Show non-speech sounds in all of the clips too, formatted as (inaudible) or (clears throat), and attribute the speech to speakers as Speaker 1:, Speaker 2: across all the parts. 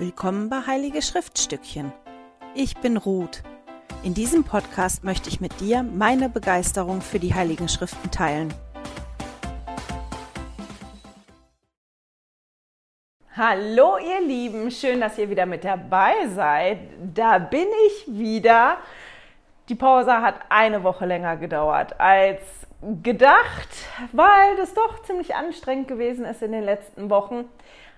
Speaker 1: Willkommen bei Heilige Schriftstückchen. Ich bin Ruth. In diesem Podcast möchte ich mit dir meine Begeisterung für die Heiligen Schriften teilen.
Speaker 2: Hallo ihr Lieben, schön, dass ihr wieder mit dabei seid. Da bin ich wieder. Die Pause hat eine Woche länger gedauert als gedacht, weil das doch ziemlich anstrengend gewesen ist in den letzten Wochen.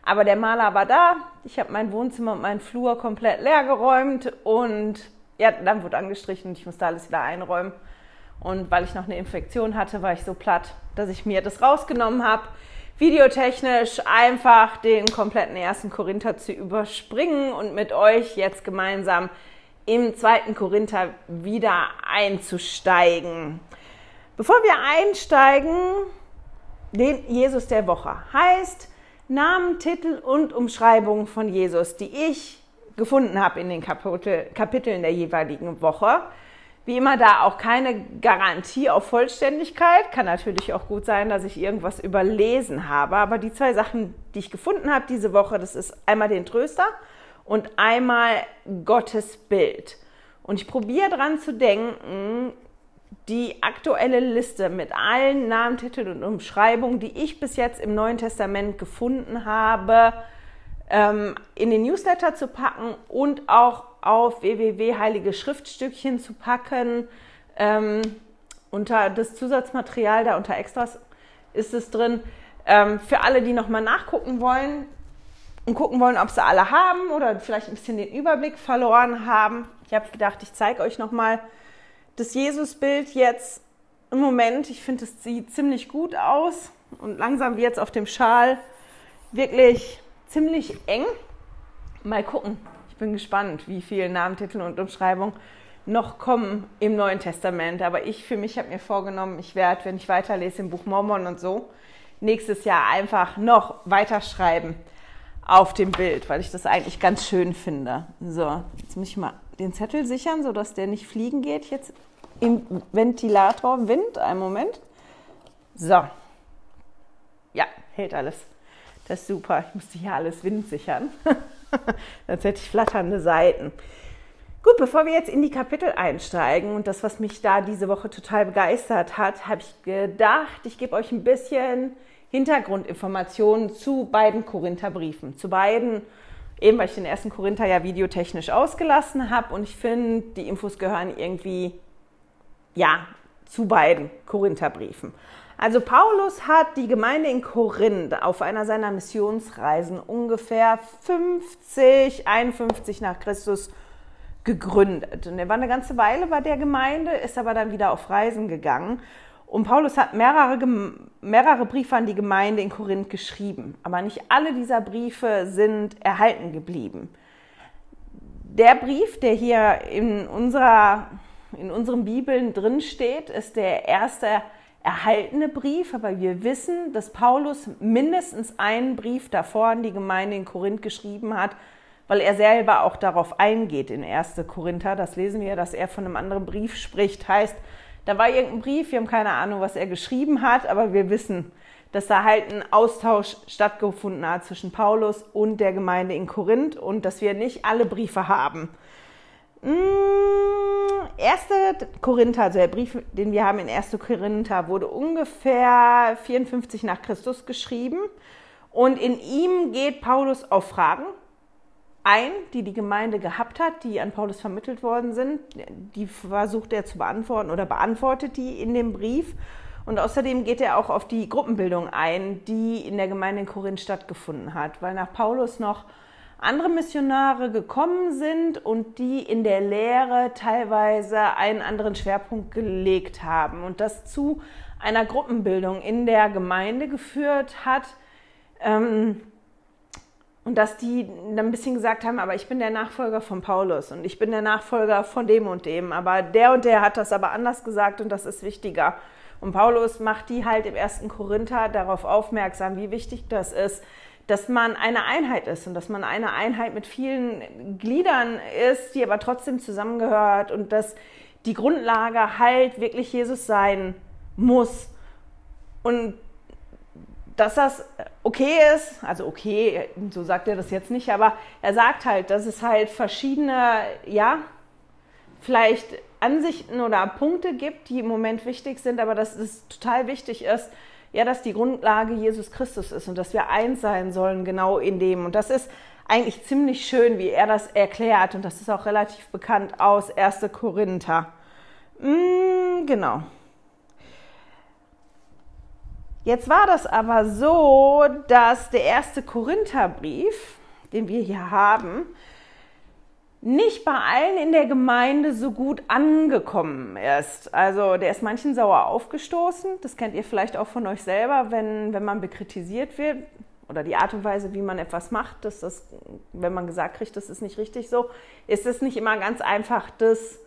Speaker 2: Aber der Maler war da. Ich habe mein Wohnzimmer und meinen Flur komplett leer geräumt und ja, dann wurde angestrichen und ich musste alles wieder einräumen. Und weil ich noch eine Infektion hatte, war ich so platt, dass ich mir das rausgenommen habe, videotechnisch einfach den kompletten ersten Korinther zu überspringen und mit euch jetzt gemeinsam im zweiten Korinther wieder einzusteigen. Bevor wir einsteigen, den Jesus der Woche heißt, Namen, Titel und Umschreibungen von Jesus, die ich gefunden habe in den Kapitel, Kapiteln der jeweiligen Woche. Wie immer da auch keine Garantie auf Vollständigkeit. Kann natürlich auch gut sein, dass ich irgendwas überlesen habe. Aber die zwei Sachen, die ich gefunden habe diese Woche, das ist einmal den Tröster und einmal Gottes Bild. Und ich probiere daran zu denken, die aktuelle Liste mit allen Namen, Titeln und Umschreibungen, die ich bis jetzt im Neuen Testament gefunden habe, ähm, in den Newsletter zu packen und auch auf www heilige Schriftstückchen zu packen. Ähm, unter das Zusatzmaterial, da unter Extras ist es drin. Ähm, für alle, die nochmal nachgucken wollen und gucken wollen, ob sie alle haben oder vielleicht ein bisschen den Überblick verloren haben. Ich habe gedacht, ich zeige euch nochmal mal das Jesusbild jetzt im Moment, ich finde, es sieht ziemlich gut aus und langsam wird es auf dem Schal wirklich ziemlich eng. Mal gucken. Ich bin gespannt, wie viele Namen, Titel und Umschreibungen noch kommen im Neuen Testament. Aber ich für mich habe mir vorgenommen, ich werde, wenn ich weiterlese im Buch Mormon und so, nächstes Jahr einfach noch weiterschreiben auf dem Bild, weil ich das eigentlich ganz schön finde. So, jetzt muss ich mal den Zettel sichern, sodass der nicht fliegen geht jetzt im Ventilator Wind. Einen Moment. So. Ja, hält alles. Das ist super. Ich musste hier alles windsichern. (laughs) Sonst hätte ich flatternde Seiten. Gut, bevor wir jetzt in die Kapitel einsteigen und das, was mich da diese Woche total begeistert hat, habe ich gedacht, ich gebe euch ein bisschen Hintergrundinformationen zu beiden Korintherbriefen. Zu beiden, eben weil ich den ersten Korinther ja videotechnisch ausgelassen habe und ich finde, die Infos gehören irgendwie ja, zu beiden Korintherbriefen. Also Paulus hat die Gemeinde in Korinth auf einer seiner Missionsreisen ungefähr 50, 51 nach Christus gegründet. Und er war eine ganze Weile bei der Gemeinde, ist aber dann wieder auf Reisen gegangen. Und Paulus hat mehrere, mehrere Briefe an die Gemeinde in Korinth geschrieben. Aber nicht alle dieser Briefe sind erhalten geblieben. Der Brief, der hier in unserer in unseren Bibeln drin steht, ist der erste erhaltene Brief, aber wir wissen, dass Paulus mindestens einen Brief davor an die Gemeinde in Korinth geschrieben hat, weil er selber auch darauf eingeht in 1. Korinther. Das lesen wir, dass er von einem anderen Brief spricht. Heißt, da war irgendein Brief, wir haben keine Ahnung, was er geschrieben hat, aber wir wissen, dass da halt ein Austausch stattgefunden hat zwischen Paulus und der Gemeinde in Korinth und dass wir nicht alle Briefe haben. Mmh, erste Korinther, also der Brief, den wir haben in 1. Korinther, wurde ungefähr 54 nach Christus geschrieben. Und in ihm geht Paulus auf Fragen ein, die die Gemeinde gehabt hat, die an Paulus vermittelt worden sind. Die versucht er zu beantworten oder beantwortet die in dem Brief. Und außerdem geht er auch auf die Gruppenbildung ein, die in der Gemeinde in Korinth stattgefunden hat, weil nach Paulus noch andere Missionare gekommen sind und die in der Lehre teilweise einen anderen Schwerpunkt gelegt haben und das zu einer Gruppenbildung in der Gemeinde geführt hat. Ähm, und dass die dann ein bisschen gesagt haben, aber ich bin der Nachfolger von Paulus und ich bin der Nachfolger von dem und dem, aber der und der hat das aber anders gesagt und das ist wichtiger. Und Paulus macht die halt im ersten Korinther darauf aufmerksam, wie wichtig das ist, dass man eine Einheit ist und dass man eine Einheit mit vielen Gliedern ist, die aber trotzdem zusammengehört und dass die Grundlage halt wirklich Jesus sein muss. Und dass das okay ist, also okay, so sagt er das jetzt nicht, aber er sagt halt, dass es halt verschiedene, ja, vielleicht Ansichten oder Punkte gibt, die im Moment wichtig sind, aber dass es total wichtig ist, ja, dass die Grundlage Jesus Christus ist und dass wir eins sein sollen genau in dem. Und das ist eigentlich ziemlich schön, wie er das erklärt und das ist auch relativ bekannt aus 1. Korinther. Mm, genau. Jetzt war das aber so, dass der erste Korintherbrief, den wir hier haben, nicht bei allen in der Gemeinde so gut angekommen ist. Also der ist manchen sauer aufgestoßen. Das kennt ihr vielleicht auch von euch selber, wenn, wenn man bekritisiert wird oder die Art und Weise, wie man etwas macht, dass das, wenn man gesagt kriegt, das ist nicht richtig so, ist es nicht immer ganz einfach, das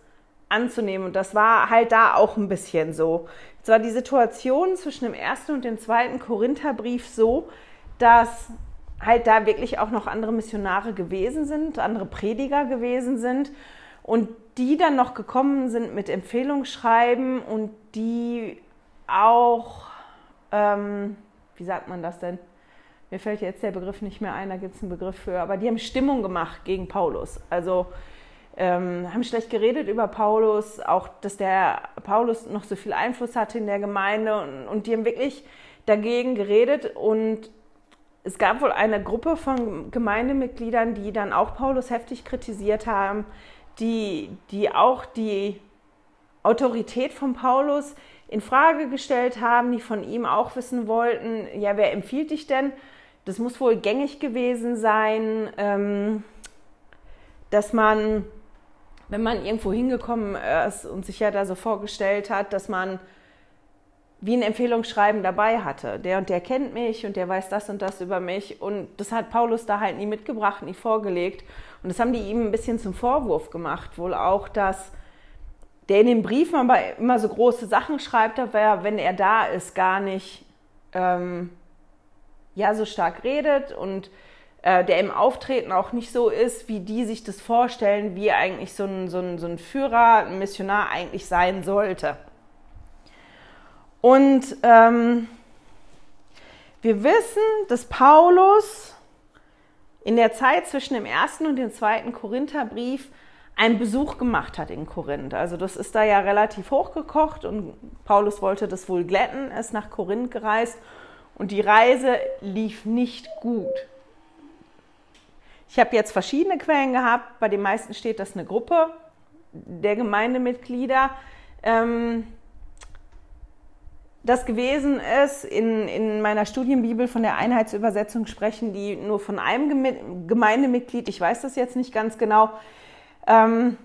Speaker 2: anzunehmen. Und das war halt da auch ein bisschen so. Es war die Situation zwischen dem ersten und dem zweiten Korintherbrief so, dass halt da wirklich auch noch andere Missionare gewesen sind, andere Prediger gewesen sind und die dann noch gekommen sind mit Empfehlungsschreiben und die auch, ähm, wie sagt man das denn? Mir fällt jetzt der Begriff nicht mehr ein, da gibt es einen Begriff für, aber die haben Stimmung gemacht gegen Paulus. Also ähm, haben schlecht geredet über Paulus, auch dass der Paulus noch so viel Einfluss hatte in der Gemeinde und, und die haben wirklich dagegen geredet und es gab wohl eine Gruppe von Gemeindemitgliedern, die dann auch Paulus heftig kritisiert haben, die, die auch die Autorität von Paulus in Frage gestellt haben, die von ihm auch wissen wollten, ja, wer empfiehlt dich denn? Das muss wohl gängig gewesen sein, ähm, dass man, wenn man irgendwo hingekommen ist und sich ja da so vorgestellt hat, dass man wie ein Empfehlungsschreiben dabei hatte. Der und der kennt mich und der weiß das und das über mich. Und das hat Paulus da halt nie mitgebracht, nie vorgelegt. Und das haben die ihm ein bisschen zum Vorwurf gemacht. Wohl auch, dass der in den Briefen aber immer so große Sachen schreibt, aber wenn er da ist, gar nicht ähm, ja, so stark redet und äh, der im Auftreten auch nicht so ist, wie die sich das vorstellen, wie eigentlich so ein, so ein, so ein Führer, ein Missionar eigentlich sein sollte. Und ähm, wir wissen, dass Paulus in der Zeit zwischen dem ersten und dem zweiten Korintherbrief einen Besuch gemacht hat in Korinth. Also das ist da ja relativ hochgekocht und Paulus wollte das wohl glätten, ist nach Korinth gereist und die Reise lief nicht gut. Ich habe jetzt verschiedene Quellen gehabt, bei den meisten steht das eine Gruppe der Gemeindemitglieder. Ähm, das gewesen ist, in, in meiner Studienbibel von der Einheitsübersetzung sprechen die nur von einem Gemeindemitglied, ich weiß das jetzt nicht ganz genau, ähm,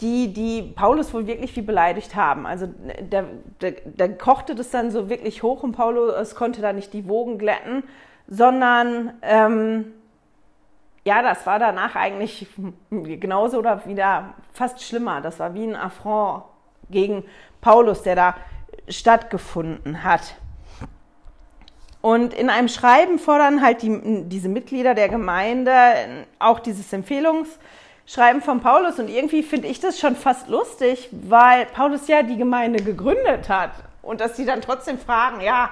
Speaker 2: die, die Paulus wohl wirklich wie beleidigt haben. Also da, da, da, kochte das dann so wirklich hoch und Paulus konnte da nicht die Wogen glätten, sondern ähm, ja, das war danach eigentlich genauso oder wieder fast schlimmer. Das war wie ein Affront gegen Paulus, der da stattgefunden hat. Und in einem Schreiben fordern halt die, diese Mitglieder der Gemeinde auch dieses Empfehlungsschreiben von Paulus. Und irgendwie finde ich das schon fast lustig, weil Paulus ja die Gemeinde gegründet hat. Und dass sie dann trotzdem fragen, ja,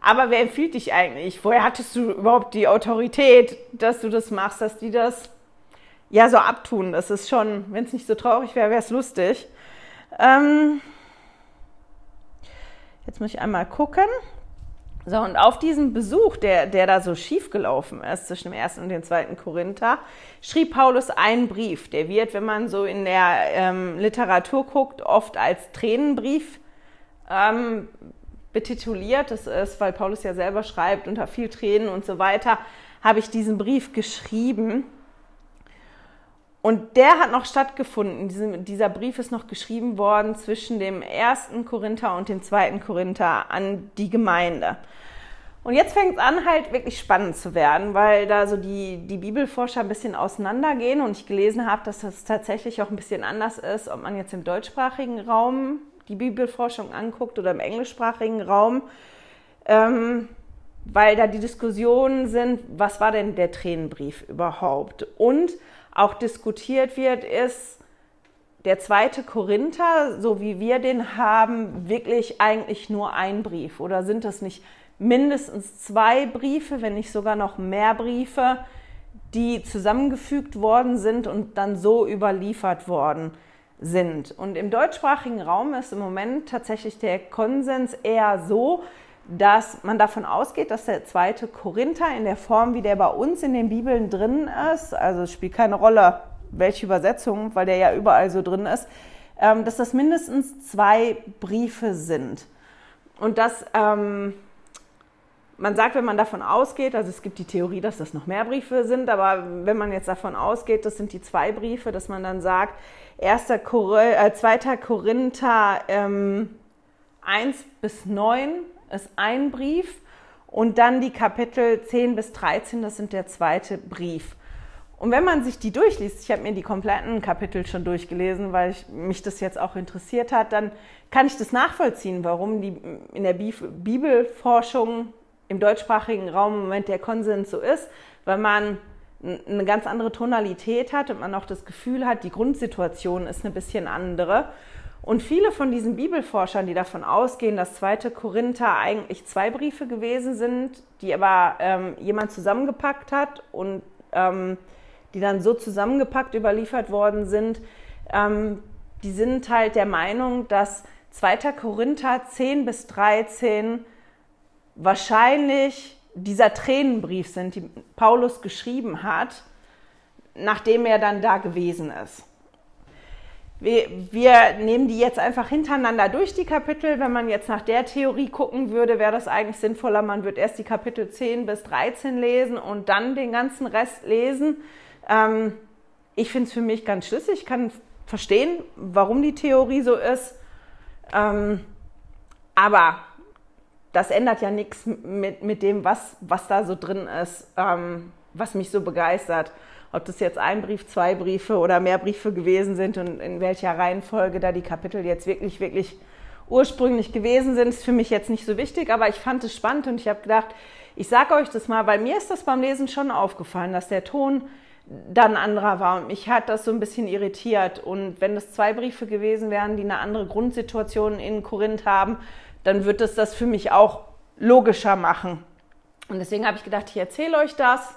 Speaker 2: aber wer empfiehlt dich eigentlich? Woher hattest du überhaupt die Autorität, dass du das machst, dass die das ja so abtun? Das ist schon, wenn es nicht so traurig wäre, wäre es lustig. Ähm, jetzt muss ich einmal gucken. So, und auf diesem Besuch, der, der da so schief gelaufen ist zwischen dem ersten und dem zweiten Korinther, schrieb Paulus einen Brief. Der wird, wenn man so in der ähm, Literatur guckt, oft als Tränenbrief ähm, betituliert. Das ist, weil Paulus ja selber schreibt, unter viel Tränen und so weiter, habe ich diesen Brief geschrieben. Und der hat noch stattgefunden. dieser Brief ist noch geschrieben worden zwischen dem ersten Korinther und dem zweiten Korinther an die Gemeinde. Und jetzt fängt es an, halt wirklich spannend zu werden, weil da so die, die Bibelforscher ein bisschen auseinandergehen und ich gelesen habe, dass das tatsächlich auch ein bisschen anders ist, ob man jetzt im deutschsprachigen Raum die Bibelforschung anguckt oder im englischsprachigen Raum, ähm, weil da die Diskussionen sind, was war denn der Tränenbrief überhaupt? Und auch diskutiert wird, ist der zweite Korinther, so wie wir den haben, wirklich eigentlich nur ein Brief? Oder sind das nicht mindestens zwei Briefe, wenn nicht sogar noch mehr Briefe, die zusammengefügt worden sind und dann so überliefert worden sind? Und im deutschsprachigen Raum ist im Moment tatsächlich der Konsens eher so, dass man davon ausgeht, dass der zweite Korinther in der Form, wie der bei uns in den Bibeln drin ist, also es spielt keine Rolle, welche Übersetzung, weil der ja überall so drin ist, ähm, dass das mindestens zwei Briefe sind. Und dass ähm, man sagt, wenn man davon ausgeht, also es gibt die Theorie, dass das noch mehr Briefe sind, aber wenn man jetzt davon ausgeht, das sind die zwei Briefe, dass man dann sagt, 1. Kor äh, 2. Korinther ähm, 1 bis 9 ist ein Brief und dann die Kapitel 10 bis 13, das sind der zweite Brief. Und wenn man sich die durchliest, ich habe mir die kompletten Kapitel schon durchgelesen, weil ich, mich das jetzt auch interessiert hat, dann kann ich das nachvollziehen, warum die in der Bibelforschung im deutschsprachigen Raum im Moment der Konsens so ist, weil man eine ganz andere Tonalität hat und man auch das Gefühl hat, die Grundsituation ist eine bisschen andere. Und viele von diesen Bibelforschern, die davon ausgehen, dass 2. Korinther eigentlich zwei Briefe gewesen sind, die aber ähm, jemand zusammengepackt hat und ähm, die dann so zusammengepackt überliefert worden sind, ähm, die sind halt der Meinung, dass 2. Korinther 10 bis 13 wahrscheinlich dieser Tränenbrief sind, die Paulus geschrieben hat, nachdem er dann da gewesen ist. Wir, wir, nehmen die jetzt einfach hintereinander durch, die Kapitel. Wenn man jetzt nach der Theorie gucken würde, wäre das eigentlich sinnvoller, man würde erst die Kapitel 10 bis 13 lesen und dann den ganzen Rest lesen. Ähm, ich finde es für mich ganz schlüssig, ich kann verstehen, warum die Theorie so ist. Ähm, aber das ändert ja nichts mit, mit dem, was, was da so drin ist, ähm, was mich so begeistert ob das jetzt ein Brief, zwei Briefe oder mehr Briefe gewesen sind und in welcher Reihenfolge da die Kapitel jetzt wirklich, wirklich ursprünglich gewesen sind, ist für mich jetzt nicht so wichtig, aber ich fand es spannend und ich habe gedacht, ich sage euch das mal, weil mir ist das beim Lesen schon aufgefallen, dass der Ton dann anderer war und mich hat das so ein bisschen irritiert und wenn das zwei Briefe gewesen wären, die eine andere Grundsituation in Korinth haben, dann wird es das für mich auch logischer machen. Und deswegen habe ich gedacht, ich erzähle euch das,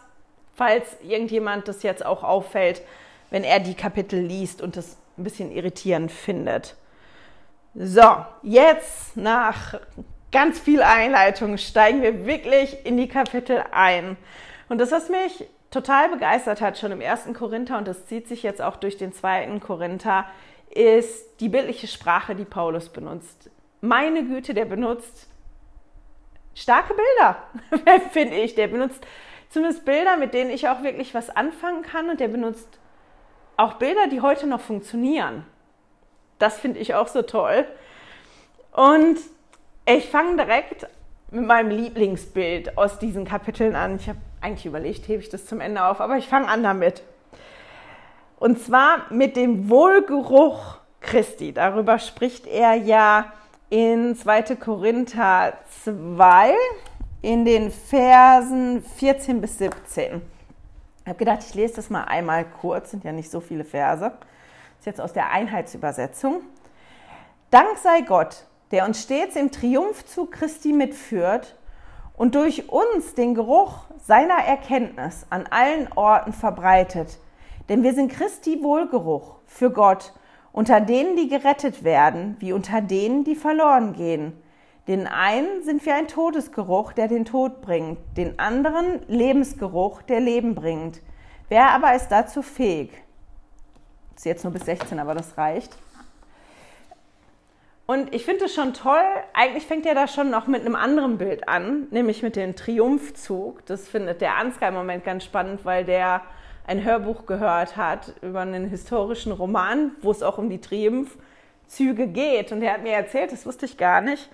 Speaker 2: falls irgendjemand das jetzt auch auffällt, wenn er die Kapitel liest und das ein bisschen irritierend findet. So, jetzt nach ganz viel Einleitung steigen wir wirklich in die Kapitel ein. Und das, was mich total begeistert hat, schon im ersten Korinther, und das zieht sich jetzt auch durch den zweiten Korinther, ist die bildliche Sprache, die Paulus benutzt. Meine Güte, der benutzt starke Bilder, (laughs) finde ich. Der benutzt zumindest Bilder, mit denen ich auch wirklich was anfangen kann. Und der benutzt auch Bilder, die heute noch funktionieren. Das finde ich auch so toll. Und ich fange direkt mit meinem Lieblingsbild aus diesen Kapiteln an. Ich habe eigentlich überlegt, hebe ich das zum Ende auf, aber ich fange an damit. Und zwar mit dem Wohlgeruch Christi. Darüber spricht er ja in 2. Korinther 2, in den Versen 14 bis 17. Ich habe gedacht, ich lese das mal einmal kurz, sind ja nicht so viele Verse. Das ist jetzt aus der Einheitsübersetzung. Dank sei Gott, der uns stets im Triumphzug Christi mitführt und durch uns den Geruch seiner Erkenntnis an allen Orten verbreitet. Denn wir sind Christi Wohlgeruch für Gott, unter denen, die gerettet werden, wie unter denen, die verloren gehen. Den einen sind wir ein Todesgeruch, der den Tod bringt, den anderen Lebensgeruch, der Leben bringt. Wer aber ist dazu fähig? Das ist jetzt nur bis 16, aber das reicht. Und ich finde es schon toll, eigentlich fängt er da schon noch mit einem anderen Bild an, nämlich mit dem Triumphzug. Das findet der Ansgar im Moment ganz spannend, weil der ein Hörbuch gehört hat über einen historischen Roman, wo es auch um die Triumphzüge geht. Und er hat mir erzählt, das wusste ich gar nicht,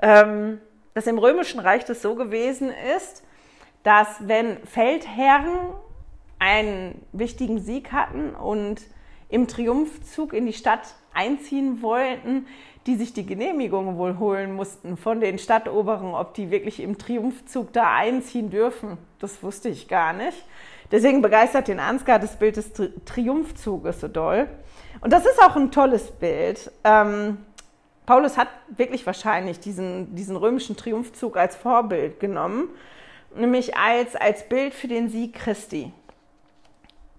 Speaker 2: ähm, dass im Römischen Reich das so gewesen ist, dass wenn Feldherren einen wichtigen Sieg hatten und im Triumphzug in die Stadt einziehen wollten, die sich die Genehmigung wohl holen mussten von den Stadtoberen, ob die wirklich im Triumphzug da einziehen dürfen. Das wusste ich gar nicht. Deswegen begeistert den Ansgar das Bild des Tri Triumphzuges so doll. Und das ist auch ein tolles Bild. Ähm, Paulus hat wirklich wahrscheinlich diesen, diesen römischen Triumphzug als Vorbild genommen, nämlich als, als Bild für den Sieg Christi.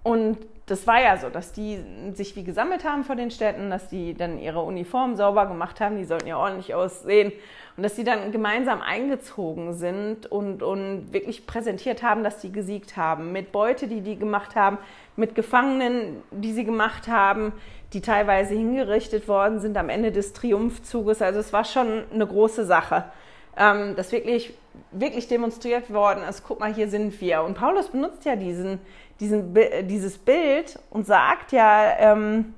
Speaker 2: Und das war ja so, dass die sich wie gesammelt haben vor den Städten, dass die dann ihre Uniform sauber gemacht haben, die sollten ja ordentlich aussehen und dass die dann gemeinsam eingezogen sind und, und wirklich präsentiert haben, dass die gesiegt haben. Mit Beute, die die gemacht haben, mit Gefangenen, die sie gemacht haben, die teilweise hingerichtet worden sind am Ende des Triumphzuges. Also es war schon eine große Sache, ähm, dass wirklich, wirklich demonstriert worden ist, guck mal, hier sind wir. Und Paulus benutzt ja diesen, diesen, dieses Bild und sagt ja, ähm,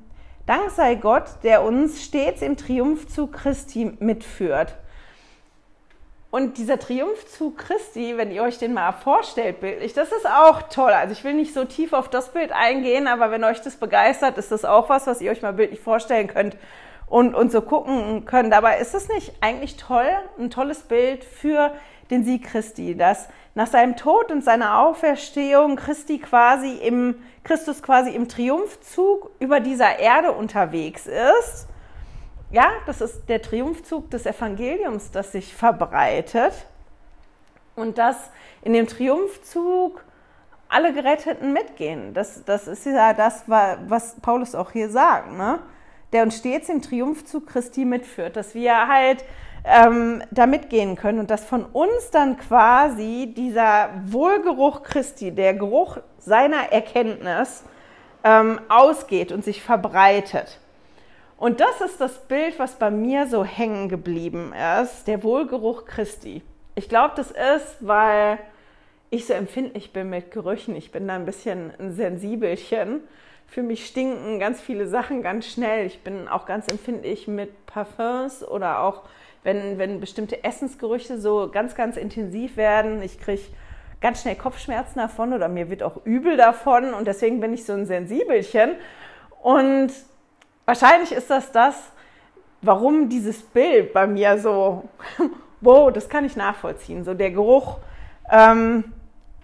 Speaker 2: Dank sei Gott, der uns stets im Triumphzug Christi mitführt. Und dieser Triumphzug Christi, wenn ihr euch den mal vorstellt bildlich, das ist auch toll. Also ich will nicht so tief auf das Bild eingehen, aber wenn euch das begeistert, ist das auch was, was ihr euch mal bildlich vorstellen könnt und, und so gucken könnt. Aber ist das nicht eigentlich toll, ein tolles Bild für den Sieg Christi, dass nach seinem Tod und seiner Auferstehung Christi quasi im, Christus quasi im Triumphzug über dieser Erde unterwegs ist. Ja, das ist der Triumphzug des Evangeliums, das sich verbreitet. Und dass in dem Triumphzug alle Geretteten mitgehen. Das, das ist ja das, was Paulus auch hier sagt, ne? der uns stets im Triumphzug Christi mitführt, dass wir halt ähm, da mitgehen können und dass von uns dann quasi dieser Wohlgeruch Christi, der Geruch seiner Erkenntnis ähm, ausgeht und sich verbreitet. Und das ist das Bild, was bei mir so hängen geblieben ist, der Wohlgeruch Christi. Ich glaube, das ist, weil ich so empfindlich bin mit Gerüchen. Ich bin da ein bisschen ein Sensibelchen. Für mich stinken ganz viele Sachen ganz schnell. Ich bin auch ganz empfindlich mit Parfums oder auch wenn, wenn bestimmte Essensgerüche so ganz, ganz intensiv werden. Ich kriege ganz schnell Kopfschmerzen davon oder mir wird auch übel davon und deswegen bin ich so ein Sensibelchen. Und wahrscheinlich ist das das, warum dieses Bild bei mir so, (laughs) wow, das kann ich nachvollziehen, so der Geruch, ähm,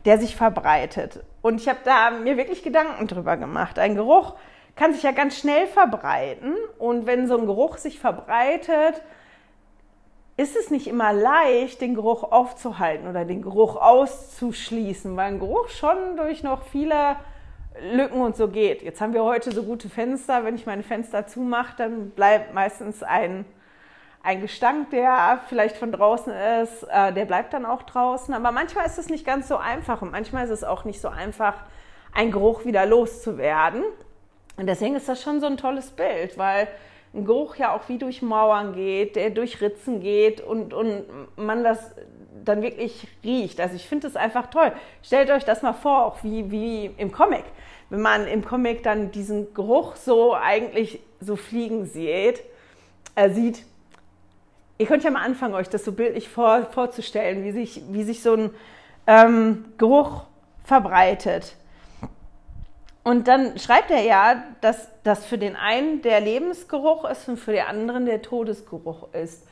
Speaker 2: der sich verbreitet. Und ich habe da mir wirklich Gedanken drüber gemacht. Ein Geruch kann sich ja ganz schnell verbreiten und wenn so ein Geruch sich verbreitet, ist es nicht immer leicht, den Geruch aufzuhalten oder den Geruch auszuschließen, weil ein Geruch schon durch noch viele Lücken und so geht. Jetzt haben wir heute so gute Fenster. Wenn ich meine Fenster zumache, dann bleibt meistens ein, ein Gestank, der vielleicht von draußen ist, äh, der bleibt dann auch draußen. Aber manchmal ist es nicht ganz so einfach und manchmal ist es auch nicht so einfach, einen Geruch wieder loszuwerden. Und deswegen ist das schon so ein tolles Bild, weil ein Geruch ja auch wie durch Mauern geht, der durch Ritzen geht und, und man das dann wirklich riecht. Also ich finde es einfach toll. Stellt euch das mal vor, auch wie, wie im Comic. Wenn man im Comic dann diesen Geruch so eigentlich so fliegen sieht, äh, sieht. Ihr könnt ja mal anfangen, euch das so bildlich vor, vorzustellen, wie sich, wie sich so ein ähm, Geruch verbreitet. Und dann schreibt er ja, dass das für den einen der Lebensgeruch ist und für den anderen der Todesgeruch ist.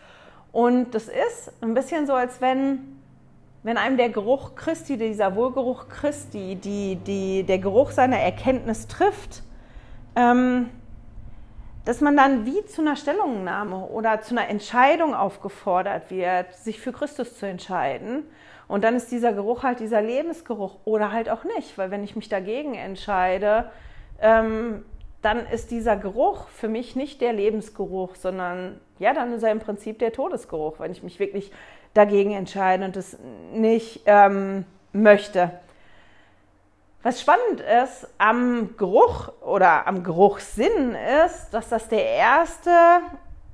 Speaker 2: Und das ist ein bisschen so, als wenn, wenn einem der Geruch Christi, dieser Wohlgeruch Christi, die, die, der Geruch seiner Erkenntnis trifft, ähm, dass man dann wie zu einer Stellungnahme oder zu einer Entscheidung aufgefordert wird, sich für Christus zu entscheiden. Und dann ist dieser Geruch halt dieser Lebensgeruch oder halt auch nicht, weil wenn ich mich dagegen entscheide, ähm, dann ist dieser Geruch für mich nicht der Lebensgeruch, sondern ja, dann ist er im Prinzip der Todesgeruch, wenn ich mich wirklich dagegen entscheide und es nicht ähm, möchte. Was spannend ist am Geruch oder am Geruchssinn ist, dass das der erste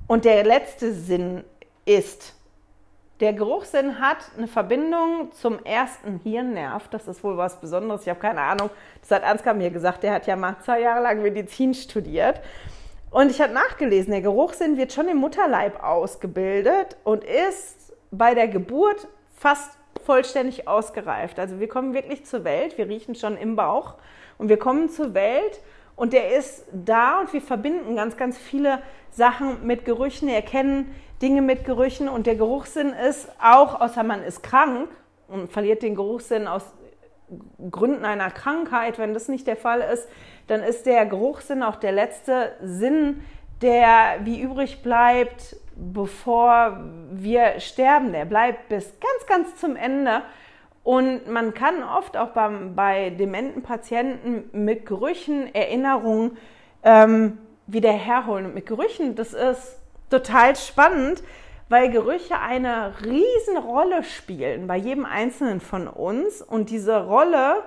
Speaker 2: und der letzte Sinn ist. Der Geruchssinn hat eine Verbindung zum ersten Hirnnerv. Das ist wohl was Besonderes. Ich habe keine Ahnung. Das hat Ansgar mir gesagt. Der hat ja mal zwei Jahre lang Medizin studiert. Und ich habe nachgelesen, der Geruchssinn wird schon im Mutterleib ausgebildet und ist bei der Geburt fast vollständig ausgereift. Also wir kommen wirklich zur Welt, wir riechen schon im Bauch und wir kommen zur Welt und der ist da und wir verbinden ganz, ganz viele Sachen mit Gerüchen, erkennen Dinge mit Gerüchen und der Geruchssinn ist auch, außer man ist krank und verliert den Geruchssinn aus Gründen einer Krankheit, wenn das nicht der Fall ist, dann ist der Geruchssinn auch der letzte Sinn, der wie übrig bleibt, bevor wir sterben. Der bleibt bis ganz, ganz zum Ende. Und man kann oft auch beim, bei dementen Patienten mit Gerüchen Erinnerungen ähm, wieder herholen. Und mit Gerüchen, das ist total spannend, weil Gerüche eine Riesenrolle spielen bei jedem Einzelnen von uns und diese Rolle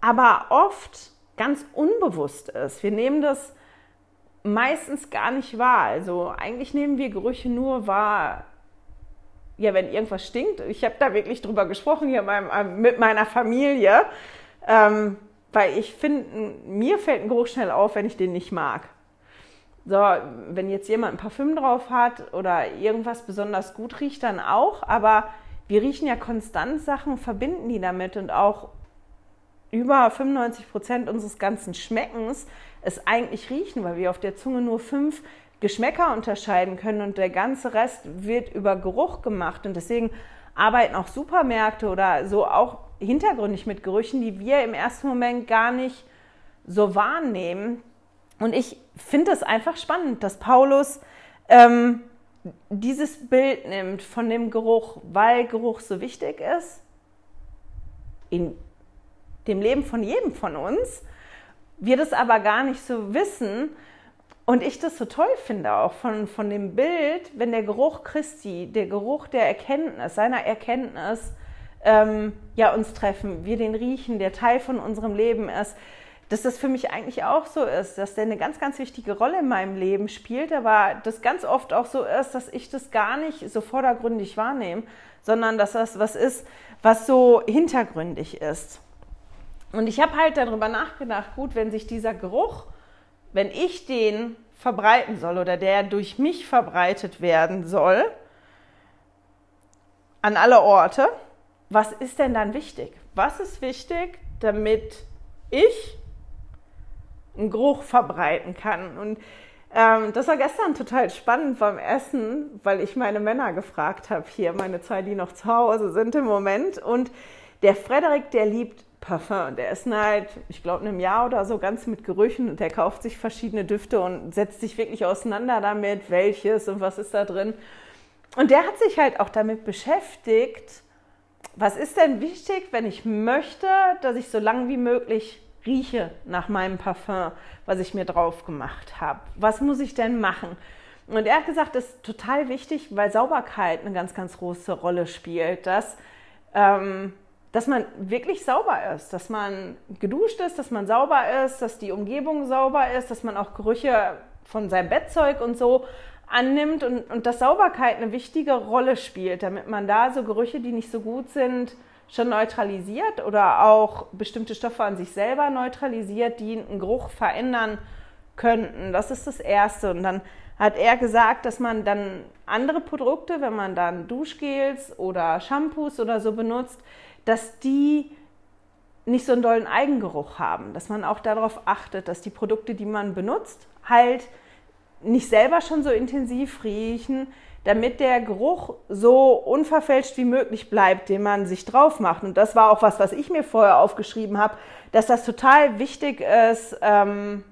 Speaker 2: aber oft ganz unbewusst ist. Wir nehmen das meistens gar nicht wahr. Also eigentlich nehmen wir Gerüche nur wahr, ja, wenn irgendwas stinkt, ich habe da wirklich drüber gesprochen hier mit meiner Familie, ähm, weil ich finde, mir fällt ein Geruch schnell auf, wenn ich den nicht mag. So, wenn jetzt jemand ein Parfüm drauf hat oder irgendwas besonders gut riecht, dann auch, aber wir riechen ja konstant Sachen, verbinden die damit und auch über 95 Prozent unseres ganzen Schmeckens es eigentlich riechen, weil wir auf der Zunge nur fünf Geschmäcker unterscheiden können und der ganze Rest wird über Geruch gemacht. Und deswegen arbeiten auch Supermärkte oder so auch hintergründig mit Gerüchen, die wir im ersten Moment gar nicht so wahrnehmen. Und ich finde es einfach spannend, dass Paulus ähm, dieses Bild nimmt von dem Geruch, weil Geruch so wichtig ist in dem Leben von jedem von uns. Wir das aber gar nicht so wissen und ich das so toll finde, auch von, von dem Bild, wenn der Geruch Christi, der Geruch der Erkenntnis, seiner Erkenntnis, ähm, ja, uns treffen, wir den riechen, der Teil von unserem Leben ist, dass das für mich eigentlich auch so ist, dass der eine ganz, ganz wichtige Rolle in meinem Leben spielt, aber das ganz oft auch so ist, dass ich das gar nicht so vordergründig wahrnehme, sondern dass das was ist, was so hintergründig ist. Und ich habe halt darüber nachgedacht, gut, wenn sich dieser Geruch wenn ich den verbreiten soll oder der durch mich verbreitet werden soll an alle Orte, was ist denn dann wichtig? Was ist wichtig, damit ich einen Geruch verbreiten kann? Und ähm, das war gestern total spannend beim Essen, weil ich meine Männer gefragt habe, hier meine zwei, die noch zu Hause sind im Moment. Und der Frederik, der liebt Parfum. Der ist halt, ich glaube, in einem Jahr oder so ganz mit Gerüchen und der kauft sich verschiedene Düfte und setzt sich wirklich auseinander damit, welches und was ist da drin. Und der hat sich halt auch damit beschäftigt, was ist denn wichtig, wenn ich möchte, dass ich so lange wie möglich rieche nach meinem Parfum, was ich mir drauf gemacht habe. Was muss ich denn machen? Und er hat gesagt, das ist total wichtig, weil Sauberkeit eine ganz, ganz große Rolle spielt. Dass ähm, dass man wirklich sauber ist, dass man geduscht ist, dass man sauber ist, dass die Umgebung sauber ist, dass man auch Gerüche von seinem Bettzeug und so annimmt und, und dass Sauberkeit eine wichtige Rolle spielt, damit man da so Gerüche, die nicht so gut sind, schon neutralisiert oder auch bestimmte Stoffe an sich selber neutralisiert, die einen Geruch verändern könnten. Das ist das Erste. Und dann hat er gesagt, dass man dann andere Produkte, wenn man dann Duschgels oder Shampoos oder so benutzt, dass die nicht so einen dollen Eigengeruch haben, dass man auch darauf achtet, dass die Produkte, die man benutzt, halt nicht selber schon so intensiv riechen, damit der Geruch so unverfälscht wie möglich bleibt, den man sich drauf macht. Und das war auch was, was ich mir vorher aufgeschrieben habe, dass das total wichtig ist, ähm,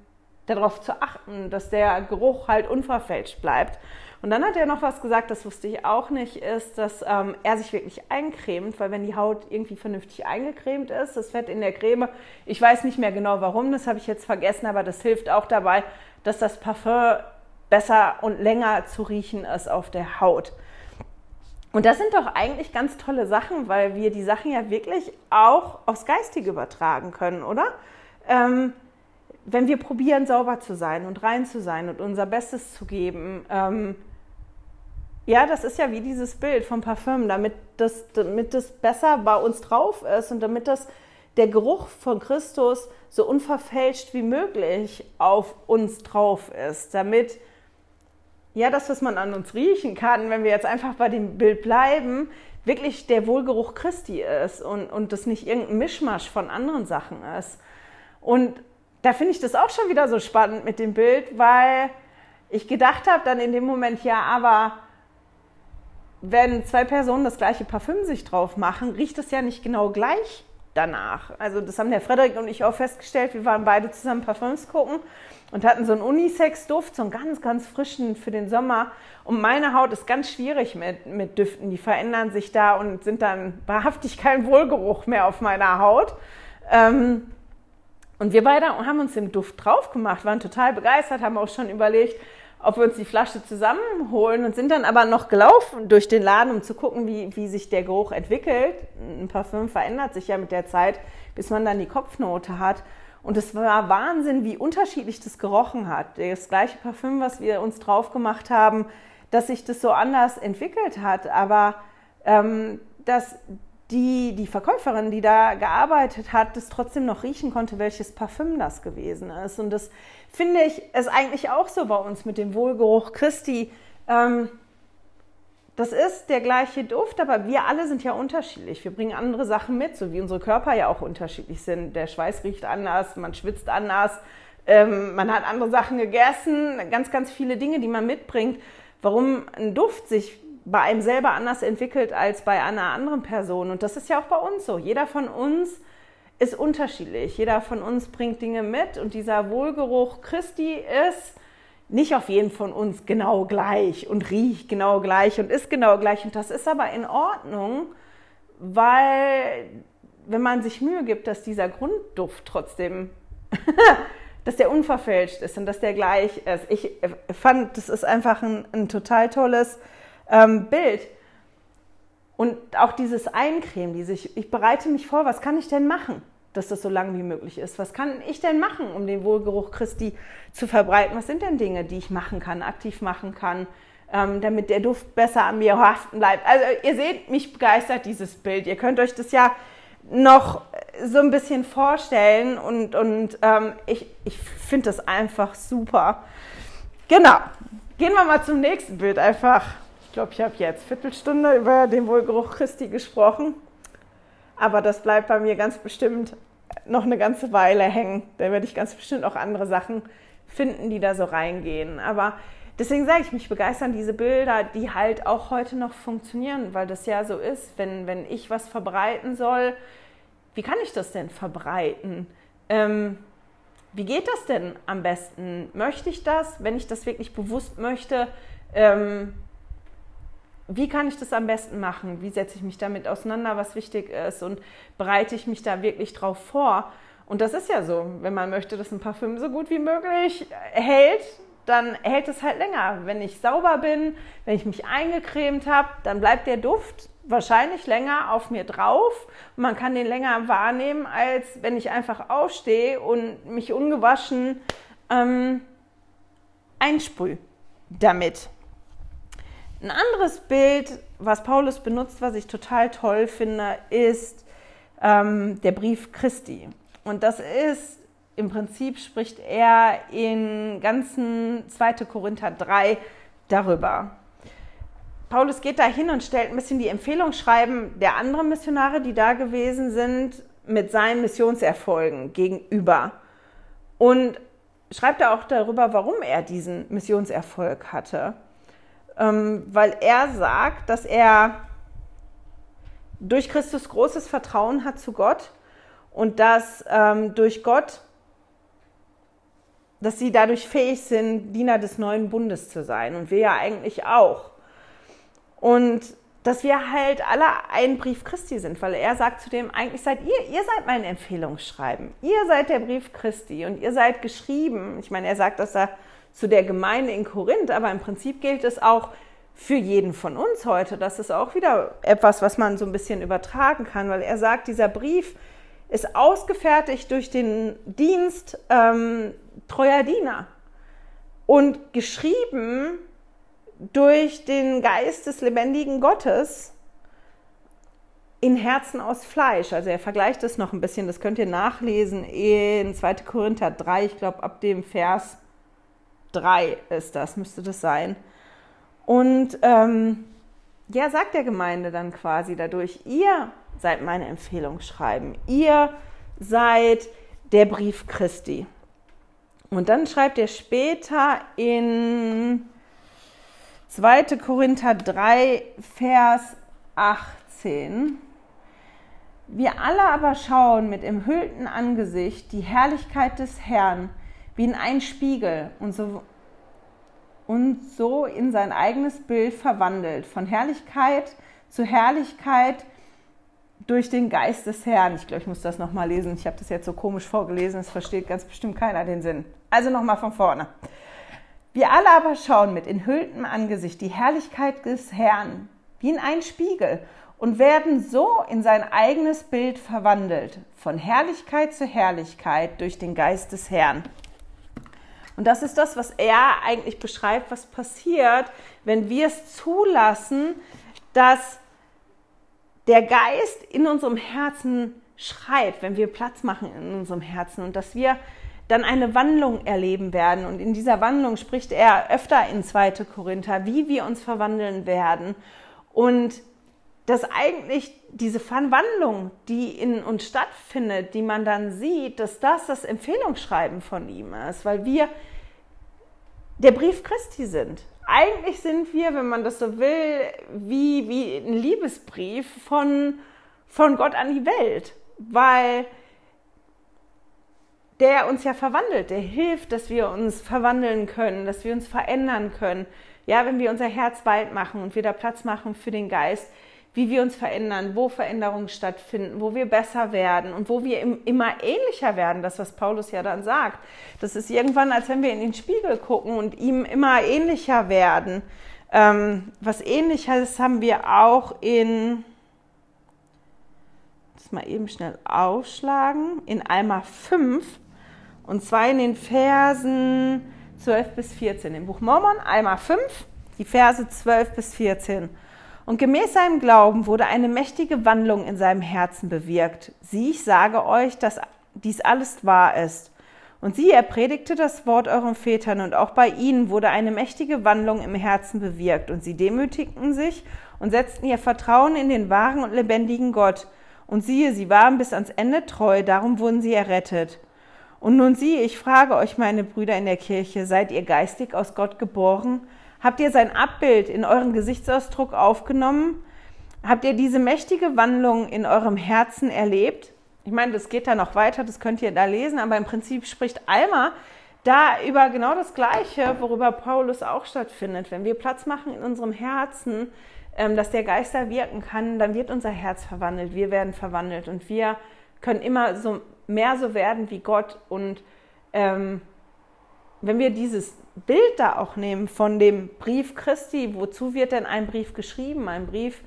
Speaker 2: darauf zu achten, dass der Geruch halt unverfälscht bleibt. Und dann hat er noch was gesagt, das wusste ich auch nicht, ist, dass ähm, er sich wirklich eincremt, weil wenn die Haut irgendwie vernünftig eingecremt ist, das Fett in der Creme, ich weiß nicht mehr genau warum, das habe ich jetzt vergessen, aber das hilft auch dabei, dass das Parfum besser und länger zu riechen ist auf der Haut. Und das sind doch eigentlich ganz tolle Sachen, weil wir die Sachen ja wirklich auch aufs Geistige übertragen können, oder? Ähm, wenn wir probieren, sauber zu sein und rein zu sein und unser Bestes zu geben, ähm, ja, das ist ja wie dieses Bild vom Parfüm, damit das, damit das besser bei uns drauf ist und damit das der Geruch von Christus so unverfälscht wie möglich auf uns drauf ist, damit ja, das, was man an uns riechen kann, wenn wir jetzt einfach bei dem Bild bleiben, wirklich der Wohlgeruch Christi ist und, und das nicht irgendein Mischmasch von anderen Sachen ist. Und da finde ich das auch schon wieder so spannend mit dem Bild, weil ich gedacht habe dann in dem Moment, ja, aber wenn zwei Personen das gleiche Parfüm sich drauf machen, riecht es ja nicht genau gleich danach. Also das haben der Frederik und ich auch festgestellt. Wir waren beide zusammen Parfüms gucken und hatten so einen Unisex-Duft, so einen ganz, ganz frischen für den Sommer. Und meine Haut ist ganz schwierig mit, mit Düften. Die verändern sich da und sind dann wahrhaftig kein Wohlgeruch mehr auf meiner Haut. Ähm, und wir beide haben uns den Duft drauf gemacht, waren total begeistert, haben auch schon überlegt, ob wir uns die Flasche zusammenholen und sind dann aber noch gelaufen durch den Laden, um zu gucken, wie, wie sich der Geruch entwickelt. Ein Parfüm verändert sich ja mit der Zeit, bis man dann die Kopfnote hat. Und es war Wahnsinn, wie unterschiedlich das gerochen hat. Das gleiche Parfüm, was wir uns drauf gemacht haben, dass sich das so anders entwickelt hat. Aber ähm, dass die, die Verkäuferin, die da gearbeitet hat, das trotzdem noch riechen konnte, welches Parfüm das gewesen ist. Und das finde ich ist eigentlich auch so bei uns mit dem Wohlgeruch Christi. Ähm, das ist der gleiche Duft, aber wir alle sind ja unterschiedlich. Wir bringen andere Sachen mit, so wie unsere Körper ja auch unterschiedlich sind. Der Schweiß riecht anders, man schwitzt anders, ähm, man hat andere Sachen gegessen, ganz, ganz viele Dinge, die man mitbringt. Warum ein Duft sich bei einem selber anders entwickelt als bei einer anderen Person. Und das ist ja auch bei uns so. Jeder von uns ist unterschiedlich. Jeder von uns bringt Dinge mit und dieser Wohlgeruch Christi ist nicht auf jeden von uns genau gleich und riecht genau gleich und ist genau gleich. Und das ist aber in Ordnung, weil wenn man sich Mühe gibt, dass dieser Grundduft trotzdem, (laughs) dass der unverfälscht ist und dass der gleich ist. Ich fand, das ist einfach ein, ein total tolles ähm, Bild. Und auch dieses Eincremen, diese, ich, ich bereite mich vor, was kann ich denn machen, dass das so lang wie möglich ist? Was kann ich denn machen, um den Wohlgeruch Christi zu verbreiten? Was sind denn Dinge, die ich machen kann, aktiv machen kann, ähm, damit der Duft besser an mir haften bleibt? Also ihr seht, mich begeistert dieses Bild. Ihr könnt euch das ja noch so ein bisschen vorstellen und, und ähm, ich, ich finde das einfach super. Genau. Gehen wir mal zum nächsten Bild einfach. Ich glaube, ich habe jetzt Viertelstunde über den Wohlgeruch Christi gesprochen. Aber das bleibt bei mir ganz bestimmt noch eine ganze Weile hängen. Da werde ich ganz bestimmt auch andere Sachen finden, die da so reingehen. Aber deswegen sage ich, mich begeistern diese Bilder, die halt auch heute noch funktionieren, weil das ja so ist, wenn, wenn ich was verbreiten soll, wie kann ich das denn verbreiten? Ähm, wie geht das denn am besten? Möchte ich das, wenn ich das wirklich bewusst möchte? Ähm, wie kann ich das am besten machen? Wie setze ich mich damit auseinander, was wichtig ist? Und bereite ich mich da wirklich drauf vor? Und das ist ja so, wenn man möchte, dass ein Parfüm so gut wie möglich hält, dann hält es halt länger. Wenn ich sauber bin, wenn ich mich eingecremt habe, dann bleibt der Duft wahrscheinlich länger auf mir drauf. Man kann den länger wahrnehmen, als wenn ich einfach aufstehe und mich ungewaschen ähm, einsprühe damit. Ein anderes Bild, was Paulus benutzt, was ich total toll finde, ist ähm, der Brief Christi. Und das ist, im Prinzip spricht er in ganzen 2. Korinther 3 darüber. Paulus geht da hin und stellt ein bisschen die Empfehlungsschreiben der anderen Missionare, die da gewesen sind, mit seinen Missionserfolgen gegenüber. Und schreibt er auch darüber, warum er diesen Missionserfolg hatte ähm, weil er sagt, dass er durch Christus großes Vertrauen hat zu Gott und dass ähm, durch Gott, dass sie dadurch fähig sind, Diener des neuen Bundes zu sein und wir ja eigentlich auch. Und dass wir halt alle ein Brief Christi sind, weil er sagt zu dem, eigentlich seid ihr, ihr seid mein Empfehlungsschreiben. Ihr seid der Brief Christi und ihr seid geschrieben. Ich meine, er sagt, dass er zu der Gemeinde in Korinth, aber im Prinzip gilt es auch für jeden von uns heute. Das ist auch wieder etwas, was man so ein bisschen übertragen kann, weil er sagt, dieser Brief ist ausgefertigt durch den Dienst ähm, treuer Diener und geschrieben durch den Geist des lebendigen Gottes in Herzen aus Fleisch. Also er vergleicht es noch ein bisschen, das könnt ihr nachlesen in 2. Korinther 3, ich glaube ab dem Vers 3 ist das, müsste das sein. Und ähm, ja, sagt der Gemeinde dann quasi dadurch, ihr seid meine Empfehlungsschreiben, ihr seid der Brief Christi. Und dann schreibt er später in 2. Korinther 3, Vers 18. Wir alle aber schauen mit umhülltem Angesicht die Herrlichkeit des Herrn wie in einen Spiegel und so, und so in sein eigenes Bild verwandelt, von Herrlichkeit zu Herrlichkeit durch den Geist des Herrn. Ich glaube, ich muss das nochmal lesen. Ich habe das jetzt so komisch vorgelesen, es versteht ganz bestimmt keiner den Sinn. Also nochmal von vorne. Wir alle aber schauen mit enthülltem Angesicht die Herrlichkeit des Herrn wie in einen Spiegel und werden so in sein eigenes Bild verwandelt, von Herrlichkeit zu Herrlichkeit durch den Geist des Herrn. Und das ist das, was er eigentlich beschreibt, was passiert, wenn wir es zulassen, dass der Geist in unserem Herzen schreibt, wenn wir Platz machen in unserem Herzen und dass wir dann eine Wandlung erleben werden. Und in dieser Wandlung spricht er öfter in 2. Korinther, wie wir uns verwandeln werden. Und dass eigentlich diese Verwandlung, die in uns stattfindet, die man dann sieht, dass das das Empfehlungsschreiben von ihm ist, weil wir der Brief Christi sind. Eigentlich sind wir, wenn man das so will, wie, wie ein Liebesbrief von, von Gott an die Welt, weil der uns ja verwandelt, der hilft, dass wir uns verwandeln können, dass wir uns verändern können. Ja, wenn wir unser Herz weit machen und wir da Platz machen für den Geist, wie wir uns verändern, wo Veränderungen stattfinden, wo wir besser werden und wo wir immer ähnlicher werden, das, was Paulus ja dann sagt. Das ist irgendwann, als wenn wir in den Spiegel gucken und ihm immer ähnlicher werden. Ähm, was ähnliches haben wir auch in, das mal eben schnell aufschlagen, in Alma 5 und zwar in den Versen 12 bis 14. Im Buch Mormon, Alma 5, die Verse 12 bis 14. Und gemäß seinem Glauben wurde eine mächtige Wandlung in seinem Herzen bewirkt. Sieh, ich sage euch, dass dies alles wahr ist. Und sie, er predigte das Wort euren Vätern, und auch bei ihnen wurde eine mächtige Wandlung im Herzen bewirkt. Und sie demütigten sich und setzten ihr Vertrauen in den wahren und lebendigen Gott. Und siehe, sie waren bis ans Ende treu, darum wurden sie errettet. Und nun siehe, ich frage euch, meine Brüder in der Kirche, seid ihr geistig aus Gott geboren? Habt ihr sein Abbild in euren Gesichtsausdruck aufgenommen? Habt ihr diese mächtige Wandlung in eurem Herzen erlebt? Ich meine, das geht da noch weiter, das könnt ihr da lesen, aber im Prinzip spricht Alma da über genau das Gleiche, worüber Paulus auch stattfindet. Wenn wir Platz machen in unserem Herzen, ähm, dass der Geist da wirken kann, dann wird unser Herz verwandelt, wir werden verwandelt und wir können immer so mehr so werden wie Gott. Und ähm, wenn wir dieses Bild da auch nehmen von dem Brief Christi, wozu wird denn ein Brief geschrieben? Ein Brief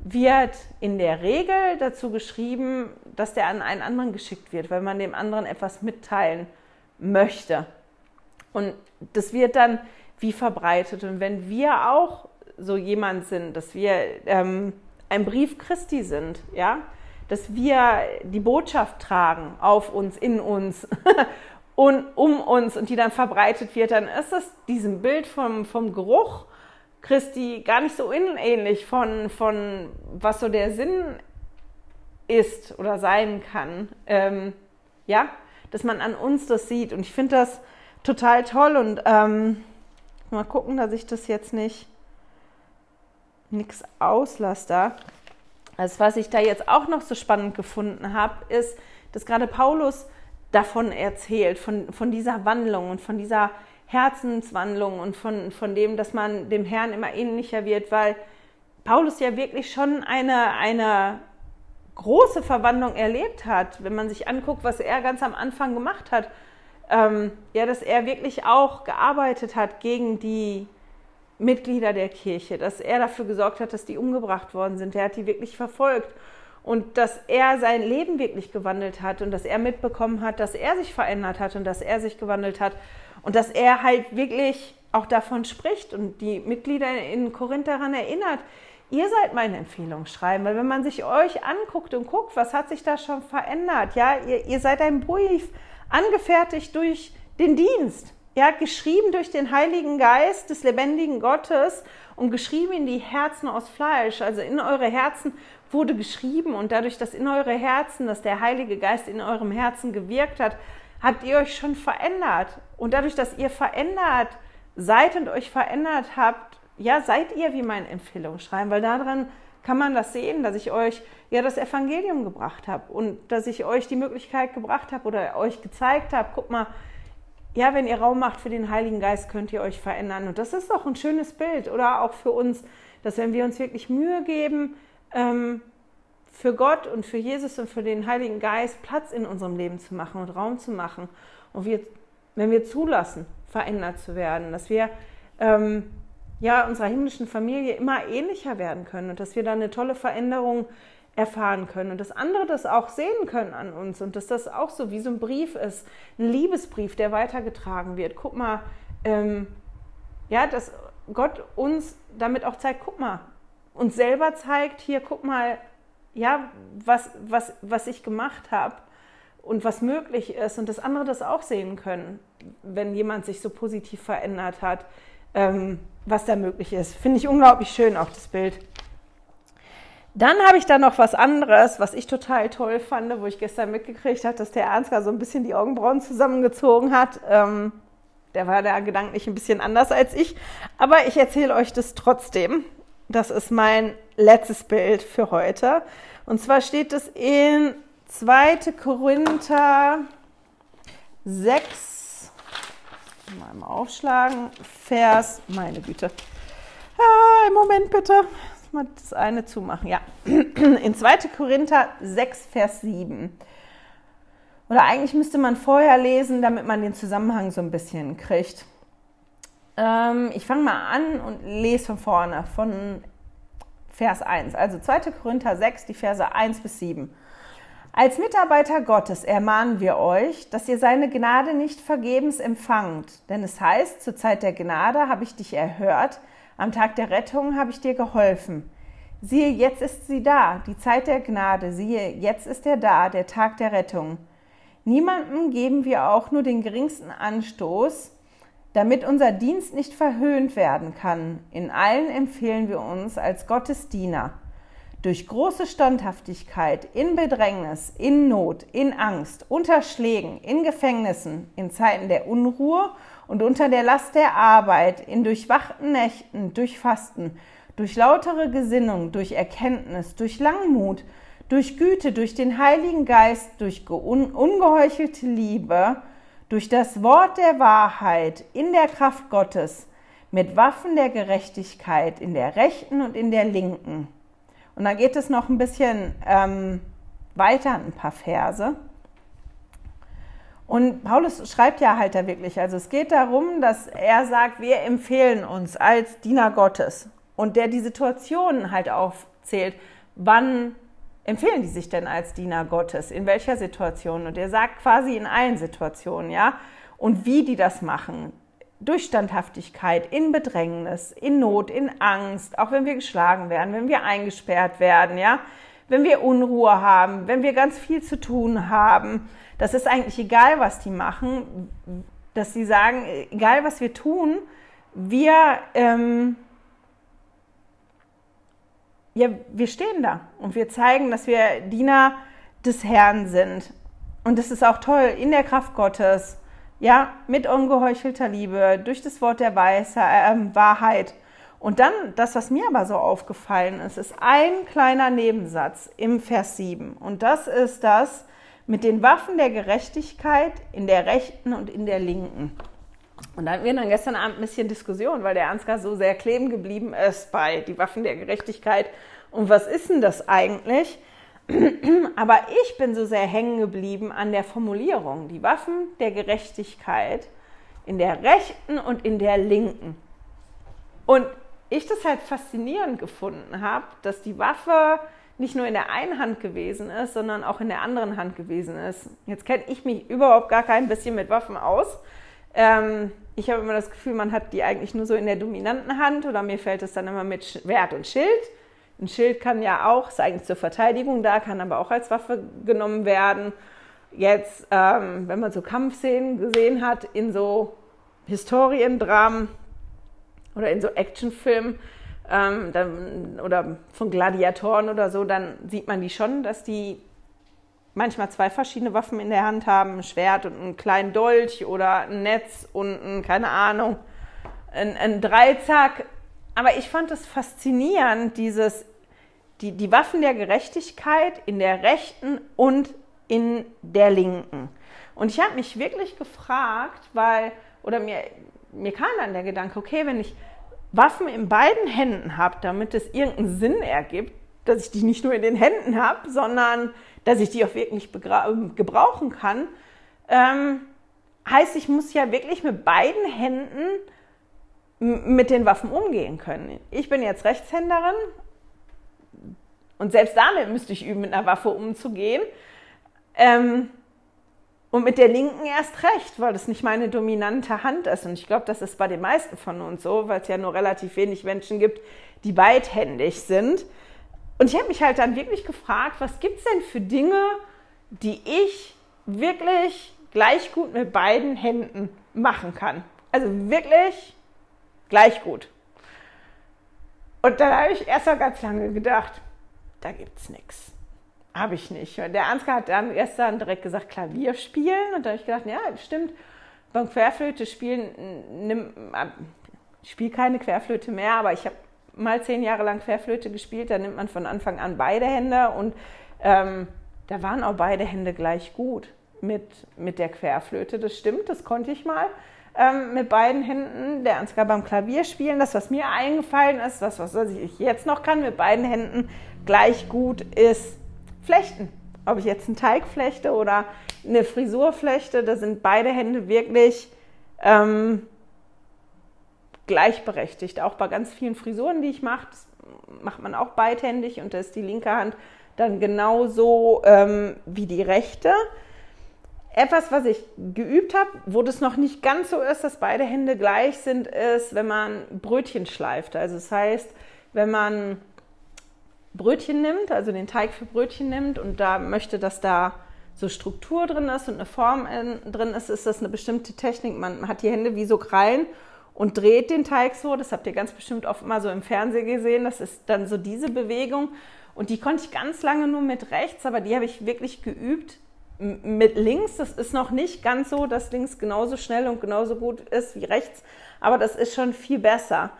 Speaker 2: wird in der Regel dazu geschrieben, dass der an einen anderen geschickt wird, weil man dem anderen etwas mitteilen möchte. Und das wird dann wie verbreitet. Und wenn wir auch so jemand sind, dass wir ähm, ein Brief Christi sind, ja, dass wir die Botschaft tragen auf uns, in uns (laughs) und um uns und die dann verbreitet wird, dann ist es diesem Bild vom, vom Geruch Christi gar nicht so unähnlich von, von was so der Sinn ist oder sein kann. Ähm, ja, dass man an uns das sieht. Und ich finde das total toll und ähm, mal gucken, dass ich das jetzt nicht nichts auslasse da. Also was ich da jetzt auch noch so spannend gefunden habe, ist, dass gerade Paulus davon erzählt, von, von dieser Wandlung und von dieser Herzenswandlung und von, von dem, dass man dem Herrn immer ähnlicher wird, weil Paulus ja wirklich schon eine, eine große Verwandlung erlebt hat, wenn man sich anguckt, was er ganz am Anfang gemacht hat. Ähm, ja, dass er wirklich auch gearbeitet hat gegen die Mitglieder der Kirche, dass er dafür gesorgt hat, dass die umgebracht worden sind. Er hat die wirklich verfolgt und dass er sein Leben wirklich gewandelt hat und dass er mitbekommen hat, dass er sich verändert hat und dass er sich gewandelt hat. Und dass er halt wirklich auch davon spricht und die Mitglieder in Korinth daran erinnert, ihr seid meine Empfehlung schreiben, weil wenn man sich euch anguckt und guckt, was hat sich da schon verändert, ja, ihr, ihr seid ein Brief angefertigt durch den Dienst, ja, geschrieben durch den Heiligen Geist des lebendigen Gottes und geschrieben in die Herzen aus Fleisch, also in eure Herzen wurde geschrieben und dadurch, dass in eure Herzen, dass der Heilige Geist in eurem Herzen gewirkt hat, habt ihr euch schon verändert. Und dadurch, dass ihr verändert seid und euch verändert habt, ja, seid ihr wie mein Empfehlungsschreiben, weil daran kann man das sehen, dass ich euch ja das Evangelium gebracht habe und dass ich euch die Möglichkeit gebracht habe oder euch gezeigt habe, guck mal, ja, wenn ihr Raum macht für den Heiligen Geist, könnt ihr euch verändern. Und das ist doch ein schönes Bild oder auch für uns, dass wenn wir uns wirklich Mühe geben, ähm, für Gott und für Jesus und für den Heiligen Geist Platz in unserem Leben zu machen und Raum zu machen. Und wir, wenn wir zulassen, verändert zu werden, dass wir ähm, ja unserer himmlischen Familie immer ähnlicher werden können und dass wir da eine tolle Veränderung erfahren können und dass andere das auch sehen können an uns und dass das auch so wie so ein Brief ist, ein Liebesbrief, der weitergetragen wird. Guck mal, ähm, ja, dass Gott uns damit auch zeigt, guck mal, uns selber zeigt, hier, guck mal, ja, was, was, was ich gemacht habe und was möglich ist und dass andere das auch sehen können, wenn jemand sich so positiv verändert hat, ähm, was da möglich ist. Finde ich unglaublich schön, auch das Bild. Dann habe ich da noch was anderes, was ich total toll fand, wo ich gestern mitgekriegt habe, dass der Ernstgar so ein bisschen die Augenbrauen zusammengezogen hat. Ähm, der war da gedanklich ein bisschen anders als ich, aber ich erzähle euch das trotzdem. Das ist mein letztes Bild für heute. Und zwar steht es in 2. Korinther 6, mal aufschlagen, Vers, meine Güte. Ah, im Moment bitte. Mal das eine zumachen, ja. (clears throat) In 2. Korinther 6, Vers 7. Oder eigentlich müsste man vorher lesen, damit man den Zusammenhang so ein bisschen kriegt. Ähm, ich fange mal an und lese von vorne, von Vers 1. Also 2. Korinther 6, die Verse 1 bis 7. Als Mitarbeiter Gottes ermahnen wir euch, dass ihr seine Gnade nicht vergebens empfangt. Denn es heißt, zur Zeit der Gnade habe ich dich erhört, am Tag der Rettung habe ich dir geholfen. Siehe, jetzt ist sie da, die Zeit der Gnade. Siehe, jetzt ist er da, der Tag der Rettung. Niemandem geben wir auch nur den geringsten Anstoß, damit unser Dienst nicht verhöhnt werden kann, in allen empfehlen wir uns als Gottes Diener. Durch große Standhaftigkeit, in Bedrängnis, in Not, in Angst, unter Schlägen, in Gefängnissen, in Zeiten der Unruhe und unter der Last der Arbeit, in durchwachten Nächten, durch Fasten, durch lautere Gesinnung, durch Erkenntnis, durch Langmut, durch Güte, durch den Heiligen Geist, durch ungeheuchelte Liebe, durch das Wort der Wahrheit in der Kraft Gottes mit Waffen der Gerechtigkeit in der rechten und in der linken. Und dann geht es noch ein bisschen ähm, weiter, ein paar Verse. Und Paulus schreibt ja halt da wirklich, also es geht darum, dass er sagt, wir empfehlen uns als Diener Gottes und der die Situationen halt aufzählt, wann empfehlen die sich denn als Diener Gottes? In welcher Situation? Und er sagt quasi in allen Situationen, ja. Und wie die das machen. Durch Standhaftigkeit, in Bedrängnis, in Not, in Angst, auch wenn wir geschlagen werden, wenn wir eingesperrt werden, ja. Wenn wir Unruhe haben, wenn wir ganz viel zu tun haben. Das ist eigentlich egal, was die machen, dass sie sagen, egal was wir tun, wir, ähm, ja, wir stehen da und wir zeigen, dass wir Diener des Herrn sind. Und das ist auch toll in der Kraft Gottes, ja, mit ungeheuchelter Liebe, durch das Wort der Weise, äh, Wahrheit. Und dann, das, was mir aber so aufgefallen ist, ist ein kleiner Nebensatz im Vers 7. Und das ist das mit den Waffen der Gerechtigkeit in der rechten und in der linken. Und da hatten wir dann gestern Abend ein bisschen Diskussion, weil der Ansgar so sehr kleben geblieben ist bei die Waffen der Gerechtigkeit. Und was ist denn das eigentlich? (clears throat) Aber ich bin so sehr hängen geblieben an der Formulierung, die Waffen der Gerechtigkeit in der rechten und in der linken. Und ich das halt faszinierend gefunden habe, dass die Waffe nicht nur in der einen Hand gewesen ist, sondern auch in der anderen Hand gewesen ist. Jetzt kenne ich mich überhaupt gar kein bisschen mit Waffen aus. Ähm, ich habe immer das Gefühl, man hat die eigentlich nur so in der dominanten Hand oder mir fällt es dann immer mit Schwert und Schild. Ein Schild kann ja auch, ist eigentlich zur Verteidigung da, kann aber auch als Waffe genommen werden. Jetzt, ähm, wenn man so Kampfszenen gesehen hat in so Historiendramen oder in so Actionfilmen ähm, dann, oder von Gladiatoren oder so, dann sieht man die schon, dass die manchmal zwei verschiedene Waffen in der Hand haben, ein Schwert und einen kleinen Dolch oder ein Netz und ein, keine Ahnung, ein, ein Dreizack. Aber ich fand es faszinierend, dieses, die, die Waffen der Gerechtigkeit in der rechten und in der linken. Und ich habe mich wirklich gefragt, weil, oder mir, mir kam dann der Gedanke, okay, wenn ich Waffen in beiden Händen habe, damit es irgendeinen Sinn ergibt, dass ich die nicht nur in den Händen habe, sondern dass ich die auch wirklich gebrauchen kann, ähm, heißt, ich muss ja wirklich mit beiden Händen mit den Waffen umgehen können. Ich bin jetzt Rechtshänderin und selbst damit müsste ich üben, mit einer Waffe umzugehen. Ähm, und mit der linken erst recht, weil das nicht meine dominante Hand ist. Und ich glaube, das ist bei den meisten von uns so, weil es ja nur relativ wenig Menschen gibt, die beidhändig sind. Und ich habe mich halt dann wirklich gefragt, was gibt es denn für Dinge, die ich wirklich gleich gut mit beiden Händen machen kann? Also wirklich gleich gut. Und dann habe ich erst mal ganz lange gedacht, da gibt es nichts. Habe ich nicht. Und der Ansgar hat dann gestern direkt gesagt, Klavier spielen. Und da habe ich gedacht, ja, stimmt. Beim Querflöte spielen, nimm, ich spiele keine Querflöte mehr, aber ich habe mal zehn Jahre lang Querflöte gespielt. Da nimmt man von Anfang an beide Hände und ähm, da waren auch beide Hände gleich gut mit, mit der Querflöte. Das stimmt, das konnte ich mal ähm, mit beiden Händen. Der Ansgar beim Klavier spielen, das, was mir eingefallen ist, das, was ich jetzt noch kann, mit beiden Händen gleich gut ist Flechten. Ob ich jetzt einen Teig flechte oder eine Frisur flechte, da sind beide Hände wirklich ähm, gleichberechtigt. Auch bei ganz vielen Frisuren, die ich mache, macht man auch beidhändig und da ist die linke Hand dann genauso ähm, wie die rechte. Etwas, was ich geübt habe, wo das noch nicht ganz so ist, dass beide Hände gleich sind, ist, wenn man Brötchen schleift. Also das heißt, wenn man Brötchen nimmt, also den Teig für Brötchen nimmt und da möchte, dass da so Struktur drin ist und eine Form drin ist, ist das eine bestimmte Technik. Man hat die Hände wie so Krallen und dreht den Teig so. Das habt ihr ganz bestimmt oft mal so im Fernsehen gesehen. Das ist dann so diese Bewegung. Und die konnte ich ganz lange nur mit rechts, aber die habe ich wirklich geübt mit links. Das ist noch nicht ganz so, dass links genauso schnell und genauso gut ist wie rechts, aber das ist schon viel besser.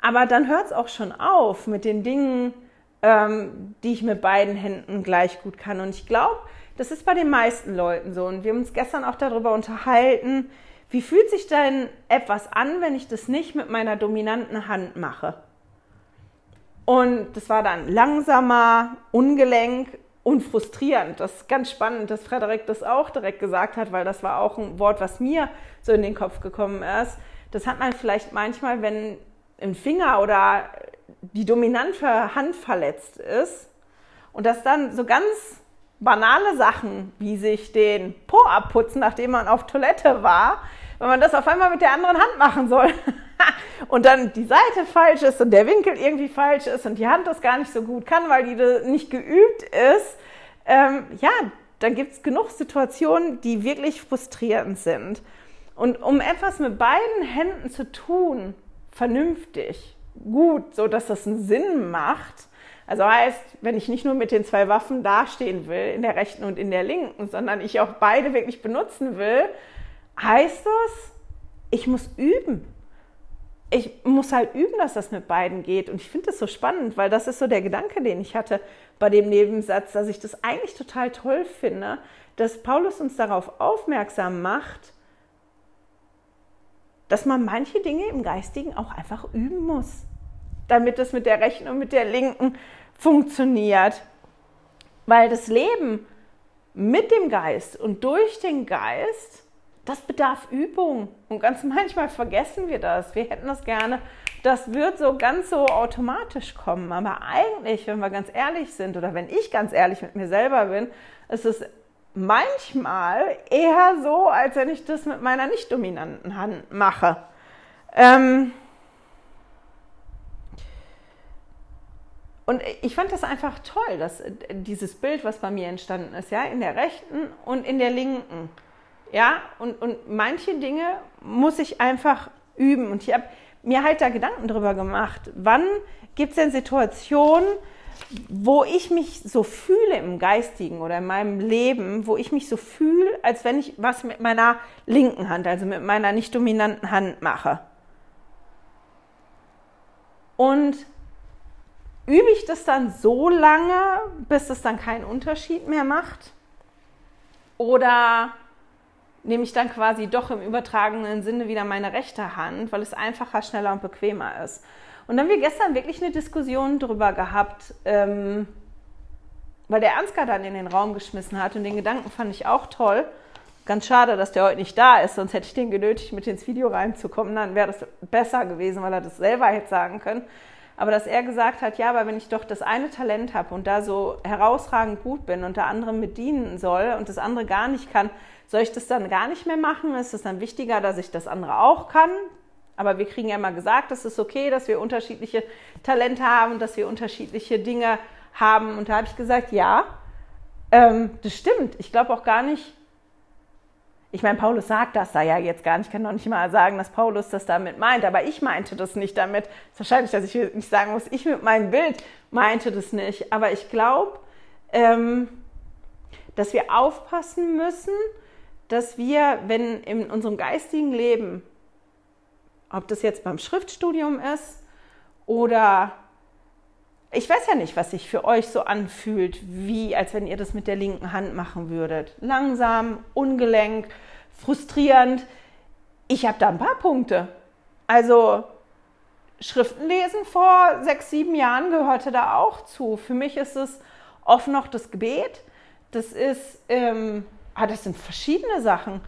Speaker 2: Aber dann hört es auch schon auf mit den Dingen, ähm, die ich mit beiden Händen gleich gut kann. Und ich glaube, das ist bei den meisten Leuten so. Und wir haben uns gestern auch darüber unterhalten, wie fühlt sich denn etwas an, wenn ich das nicht mit meiner dominanten Hand mache? Und das war dann langsamer, ungelenk und frustrierend. Das ist ganz spannend, dass Frederik das auch direkt gesagt hat, weil das war auch ein Wort, was mir so in den Kopf gekommen ist. Das hat man vielleicht manchmal, wenn ein Finger oder die dominante Hand verletzt ist und dass dann so ganz banale Sachen wie sich den Po abputzen, nachdem man auf Toilette war, wenn man das auf einmal mit der anderen Hand machen soll (laughs) und dann die Seite falsch ist und der Winkel irgendwie falsch ist und die Hand das gar nicht so gut kann, weil die nicht geübt ist, ähm, ja, dann gibt es genug Situationen, die wirklich frustrierend sind. Und um etwas mit beiden Händen zu tun, vernünftig, gut, so dass das einen Sinn macht. Also heißt, wenn ich nicht nur mit den zwei Waffen dastehen will, in der rechten und in der linken, sondern ich auch beide wirklich benutzen will, heißt das, ich muss üben. Ich muss halt üben, dass das mit beiden geht. Und ich finde das so spannend, weil das ist so der Gedanke, den ich hatte bei dem Nebensatz, dass ich das eigentlich total toll finde, dass Paulus uns darauf aufmerksam macht, dass man manche Dinge im Geistigen auch einfach üben muss, damit es mit der rechten und mit der linken funktioniert. Weil das Leben mit dem Geist und durch den Geist, das bedarf Übung. Und ganz (laughs) manchmal vergessen wir das. Wir hätten das gerne. Das wird so ganz so automatisch kommen. Aber eigentlich, wenn wir ganz ehrlich sind oder wenn ich ganz ehrlich mit mir selber bin, ist es manchmal eher so, als wenn ich das mit meiner nicht dominanten Hand mache. Ähm und ich fand das einfach toll, dass äh, dieses Bild, was bei mir entstanden ist, ja, in der rechten und in der linken. Ja, und, und manche Dinge muss ich einfach üben. Und ich habe mir halt da Gedanken drüber gemacht. Wann gibt es denn Situationen, wo ich mich so fühle im Geistigen oder in meinem Leben, wo ich mich so fühle, als wenn ich was mit meiner linken Hand, also mit meiner nicht dominanten Hand mache. Und übe ich das dann so lange, bis es dann keinen Unterschied mehr macht? Oder nehme ich dann quasi doch im übertragenen Sinne wieder meine rechte Hand, weil es einfacher, schneller und bequemer ist? Und dann haben wir gestern wirklich eine Diskussion darüber gehabt, ähm, weil der Ansgar dann in den Raum geschmissen hat und den Gedanken fand ich auch toll. Ganz schade, dass der heute nicht da ist, sonst hätte ich den genötigt, mit ins Video reinzukommen. Dann wäre das besser gewesen, weil er das selber hätte sagen können. Aber dass er gesagt hat, ja, aber wenn ich doch das eine Talent habe und da so herausragend gut bin und der andere mit dienen soll und das andere gar nicht kann, soll ich das dann gar nicht mehr machen? Ist es dann wichtiger, dass ich das andere auch kann? Aber wir kriegen ja immer gesagt, es ist okay, dass wir unterschiedliche Talente haben, dass wir unterschiedliche Dinge haben. Und da habe ich gesagt, ja, ähm, das stimmt. Ich glaube auch gar nicht, ich meine, Paulus sagt das da ja jetzt gar nicht. Ich kann noch nicht mal sagen, dass Paulus das damit meint, aber ich meinte das nicht damit. Es ist wahrscheinlich, dass ich nicht sagen muss, ich mit meinem Bild meinte das nicht. Aber ich glaube, ähm, dass wir aufpassen müssen, dass wir, wenn in unserem geistigen Leben, ob das jetzt beim Schriftstudium ist oder ich weiß ja nicht, was sich für euch so anfühlt, wie als wenn ihr das mit der linken Hand machen würdet. Langsam, ungelenk, frustrierend. Ich habe da ein paar Punkte. Also Schriften lesen vor sechs, sieben Jahren gehörte da auch zu. Für mich ist es oft noch das Gebet. Das ist, ähm, ah, das sind verschiedene Sachen,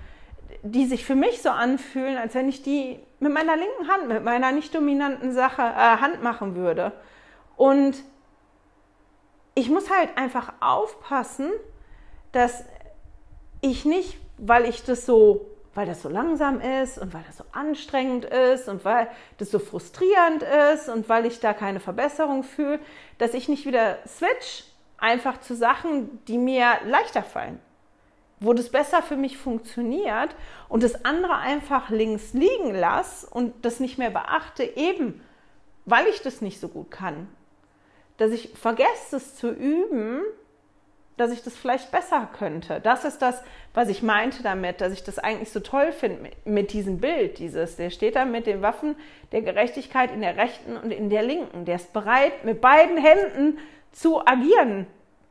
Speaker 2: die sich für mich so anfühlen, als wenn ich die mit meiner linken Hand, mit meiner nicht dominanten Sache, äh, Hand machen würde. Und ich muss halt einfach aufpassen, dass ich nicht, weil ich das so, weil das so langsam ist und weil das so anstrengend ist und weil das so frustrierend ist und weil ich da keine Verbesserung fühle, dass ich nicht wieder switch einfach zu Sachen, die mir leichter fallen, wo das besser für mich funktioniert und das andere einfach links liegen lasse und das nicht mehr beachte, eben weil ich das nicht so gut kann dass ich vergesse es zu üben, dass ich das vielleicht besser könnte. Das ist das, was ich meinte damit, dass ich das eigentlich so toll finde mit, diesem Bild. Dieses, der steht da mit den Waffen der Gerechtigkeit in der rechten und in der linken. Der ist bereit, mit beiden Händen zu agieren.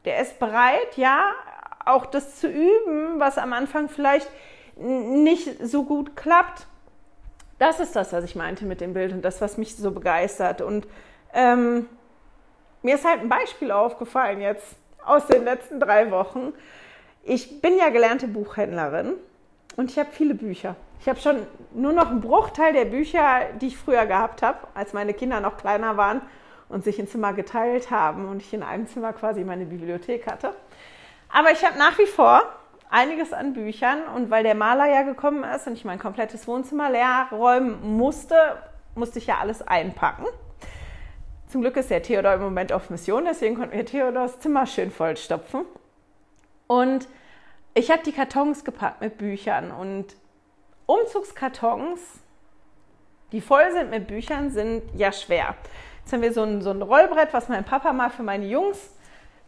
Speaker 2: Der ist bereit, ja, auch das zu üben, was am Anfang vielleicht nicht so gut klappt. Das ist das, was ich meinte mit dem Bild und das, was mich so begeistert. Und ähm, mir ist halt ein Beispiel aufgefallen jetzt aus den letzten drei Wochen. Ich bin ja gelernte Buchhändlerin und ich habe viele Bücher. Ich habe schon nur noch einen Bruchteil der Bücher, die ich früher gehabt habe, als meine Kinder noch kleiner waren und sich ein Zimmer geteilt haben und ich in einem Zimmer quasi meine Bibliothek hatte. Aber ich habe nach wie vor einiges an Büchern und weil der Maler ja gekommen ist und ich mein komplettes Wohnzimmer leer räumen musste, musste ich ja alles einpacken. Zum Glück ist der Theodor im Moment auf Mission, deswegen konnten wir Theodors Zimmer schön vollstopfen. Und ich habe die Kartons gepackt mit Büchern und Umzugskartons, die voll sind mit Büchern, sind ja schwer. Jetzt haben wir so ein, so ein Rollbrett, was mein Papa mal für meine Jungs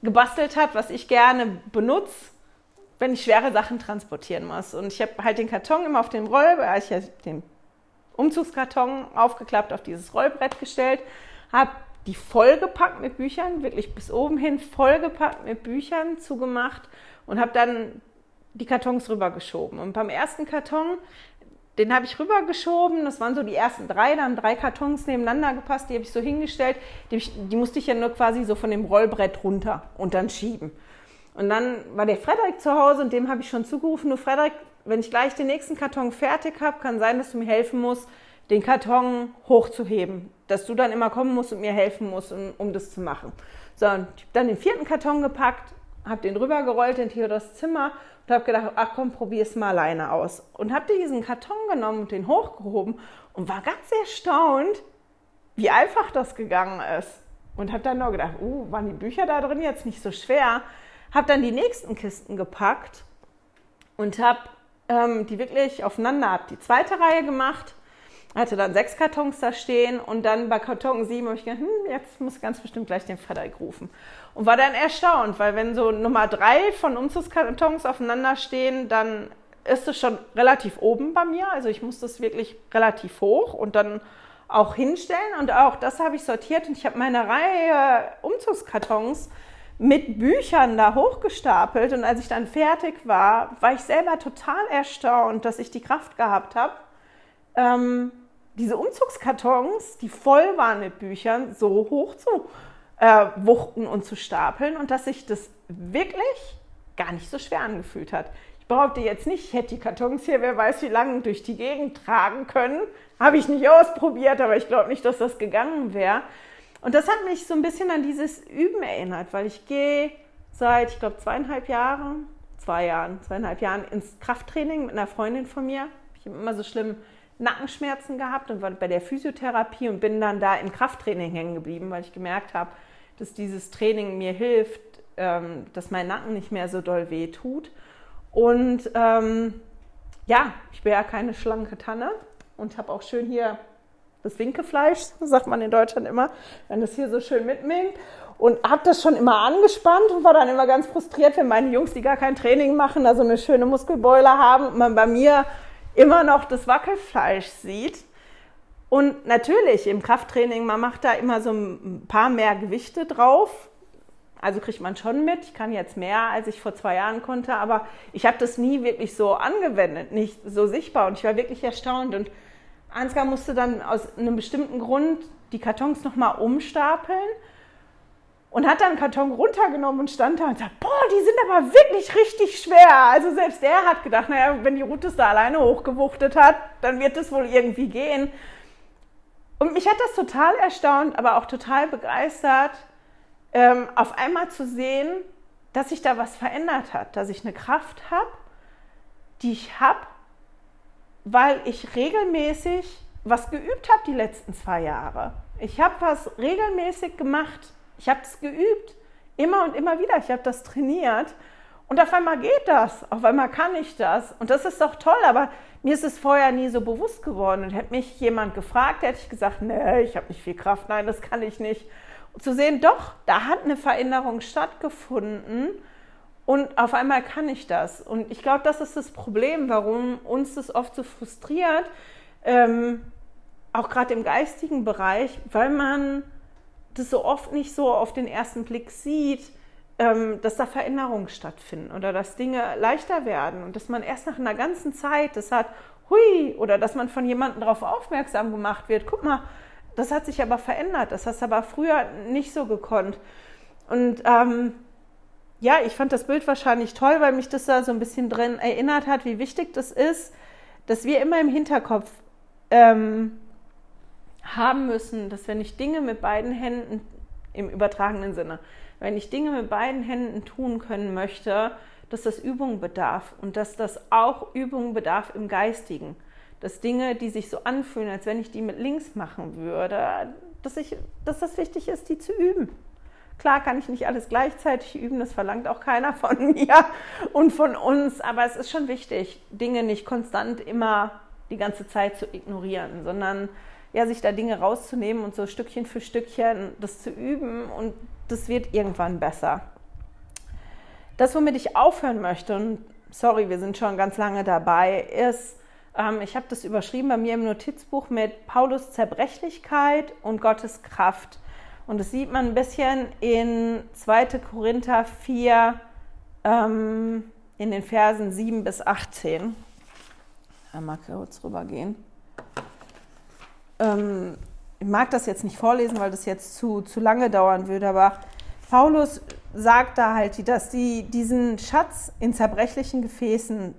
Speaker 2: gebastelt hat, was ich gerne benutze, wenn ich schwere Sachen transportieren muss. Und ich habe halt den Karton immer auf dem Rollbrett, ich habe den Umzugskarton aufgeklappt auf dieses Rollbrett gestellt, habe die vollgepackt mit Büchern, wirklich bis oben hin vollgepackt mit Büchern zugemacht und habe dann die Kartons rübergeschoben. Und beim ersten Karton, den habe ich rübergeschoben, das waren so die ersten drei, da haben drei Kartons nebeneinander gepasst, die habe ich so hingestellt, die, die musste ich ja nur quasi so von dem Rollbrett runter und dann schieben. Und dann war der Frederik zu Hause und dem habe ich schon zugerufen, du Frederik, wenn ich gleich den nächsten Karton fertig habe, kann sein, dass du mir helfen musst, den Karton hochzuheben, dass du dann immer kommen musst und mir helfen musst, um, um das zu machen. So, und ich habe dann den vierten Karton gepackt, habe den rübergerollt in Theodors Zimmer und habe gedacht, ach komm, probier es mal alleine aus. Und habe diesen Karton genommen und den hochgehoben und war ganz erstaunt, wie einfach das gegangen ist. Und habe dann noch gedacht, uh, waren die Bücher da drin jetzt nicht so schwer. Habe dann die nächsten Kisten gepackt und habe ähm, die wirklich aufeinander, habe die zweite Reihe gemacht hatte dann sechs Kartons da stehen und dann bei Karton sieben habe ich gedacht, hm, jetzt muss ganz bestimmt gleich den Frederik rufen. Und war dann erstaunt, weil wenn so Nummer drei von Umzugskartons aufeinander stehen, dann ist es schon relativ oben bei mir. Also ich muss das wirklich relativ hoch und dann auch hinstellen. Und auch das habe ich sortiert und ich habe meine Reihe Umzugskartons mit Büchern da hochgestapelt. Und als ich dann fertig war, war ich selber total erstaunt, dass ich die Kraft gehabt habe, ähm, diese Umzugskartons, die voll waren mit Büchern, so hoch zu äh, wuchten und zu stapeln und dass sich das wirklich gar nicht so schwer angefühlt hat. Ich behaupte jetzt nicht, ich hätte die Kartons hier, wer weiß wie lange, durch die Gegend tragen können. Habe ich nicht ausprobiert, aber ich glaube nicht, dass das gegangen wäre. Und das hat mich so ein bisschen an dieses Üben erinnert, weil ich gehe seit, ich glaube, zweieinhalb Jahren, zwei Jahren, zweieinhalb Jahren ins Krafttraining mit einer Freundin von mir. Ich habe immer so schlimm Nackenschmerzen gehabt und war bei der Physiotherapie und bin dann da im Krafttraining hängen geblieben, weil ich gemerkt habe, dass dieses Training mir hilft, ähm, dass mein Nacken nicht mehr so doll weh tut. Und ähm, ja, ich bin ja keine schlanke Tanne und habe auch schön hier das Winkefleisch, sagt man in Deutschland immer, wenn das hier so schön mitminkt. Und habe das schon immer angespannt und war dann immer ganz frustriert, wenn meine Jungs, die gar kein Training machen, da so eine schöne Muskelbeule haben und man bei mir immer noch das Wackelfleisch sieht. Und natürlich im Krafttraining, man macht da immer so ein paar mehr Gewichte drauf. Also kriegt man schon mit. Ich kann jetzt mehr, als ich vor zwei Jahren konnte, aber ich habe das nie wirklich so angewendet, nicht so sichtbar. Und ich war wirklich erstaunt. Und Ansgar musste dann aus einem bestimmten Grund die Kartons nochmal umstapeln und hat dann einen Karton runtergenommen und stand da und sagt, boah, die sind aber wirklich richtig schwer. Also selbst er hat gedacht, naja, wenn die Ruth es da alleine hochgewuchtet hat, dann wird es wohl irgendwie gehen. Und mich hat das total erstaunt, aber auch total begeistert, ähm, auf einmal zu sehen, dass sich da was verändert hat, dass ich eine Kraft habe, die ich habe, weil ich regelmäßig was geübt habe die letzten zwei Jahre. Ich habe was regelmäßig gemacht ich habe es geübt, immer und immer wieder. Ich habe das trainiert. Und auf einmal geht das, auf einmal kann ich das. Und das ist doch toll, aber mir ist es vorher nie so bewusst geworden. Und hätte mich jemand gefragt, hätte ich gesagt, nee, ich habe nicht viel Kraft, nein, das kann ich nicht. Und zu sehen, doch, da hat eine Veränderung stattgefunden und auf einmal kann ich das. Und ich glaube, das ist das Problem, warum uns das oft so frustriert, ähm, auch gerade im geistigen Bereich, weil man das so oft nicht so auf den ersten Blick sieht, ähm, dass da Veränderungen stattfinden oder dass Dinge leichter werden und dass man erst nach einer ganzen Zeit das hat, hui, oder dass man von jemandem darauf aufmerksam gemacht wird, guck mal, das hat sich aber verändert, das hast du aber früher nicht so gekonnt. Und ähm, ja, ich fand das Bild wahrscheinlich toll, weil mich das da so ein bisschen drin erinnert hat, wie wichtig das ist, dass wir immer im Hinterkopf ähm, haben müssen, dass wenn ich Dinge mit beiden Händen im übertragenen Sinne, wenn ich Dinge mit beiden Händen tun können möchte, dass das Übung bedarf und dass das auch Übung bedarf im Geistigen. Dass Dinge, die sich so anfühlen, als wenn ich die mit links machen würde, dass, ich, dass das wichtig ist, die zu üben. Klar kann ich nicht alles gleichzeitig üben, das verlangt auch keiner von (laughs) mir und von uns, aber es ist schon wichtig, Dinge nicht konstant immer die ganze Zeit zu ignorieren, sondern ja, sich da Dinge rauszunehmen und so Stückchen für Stückchen das zu üben und das wird irgendwann besser. Das, womit ich aufhören möchte, und sorry, wir sind schon ganz lange dabei, ist, ähm, ich habe das überschrieben bei mir im Notizbuch mit Paulus Zerbrechlichkeit und Gottes Kraft. Und das sieht man ein bisschen in 2. Korinther 4 ähm, in den Versen 7 bis 18. Einmal kurz rübergehen ähm, ich mag das jetzt nicht vorlesen, weil das jetzt zu, zu lange dauern würde, aber Paulus sagt da halt, dass die diesen Schatz in zerbrechlichen Gefäßen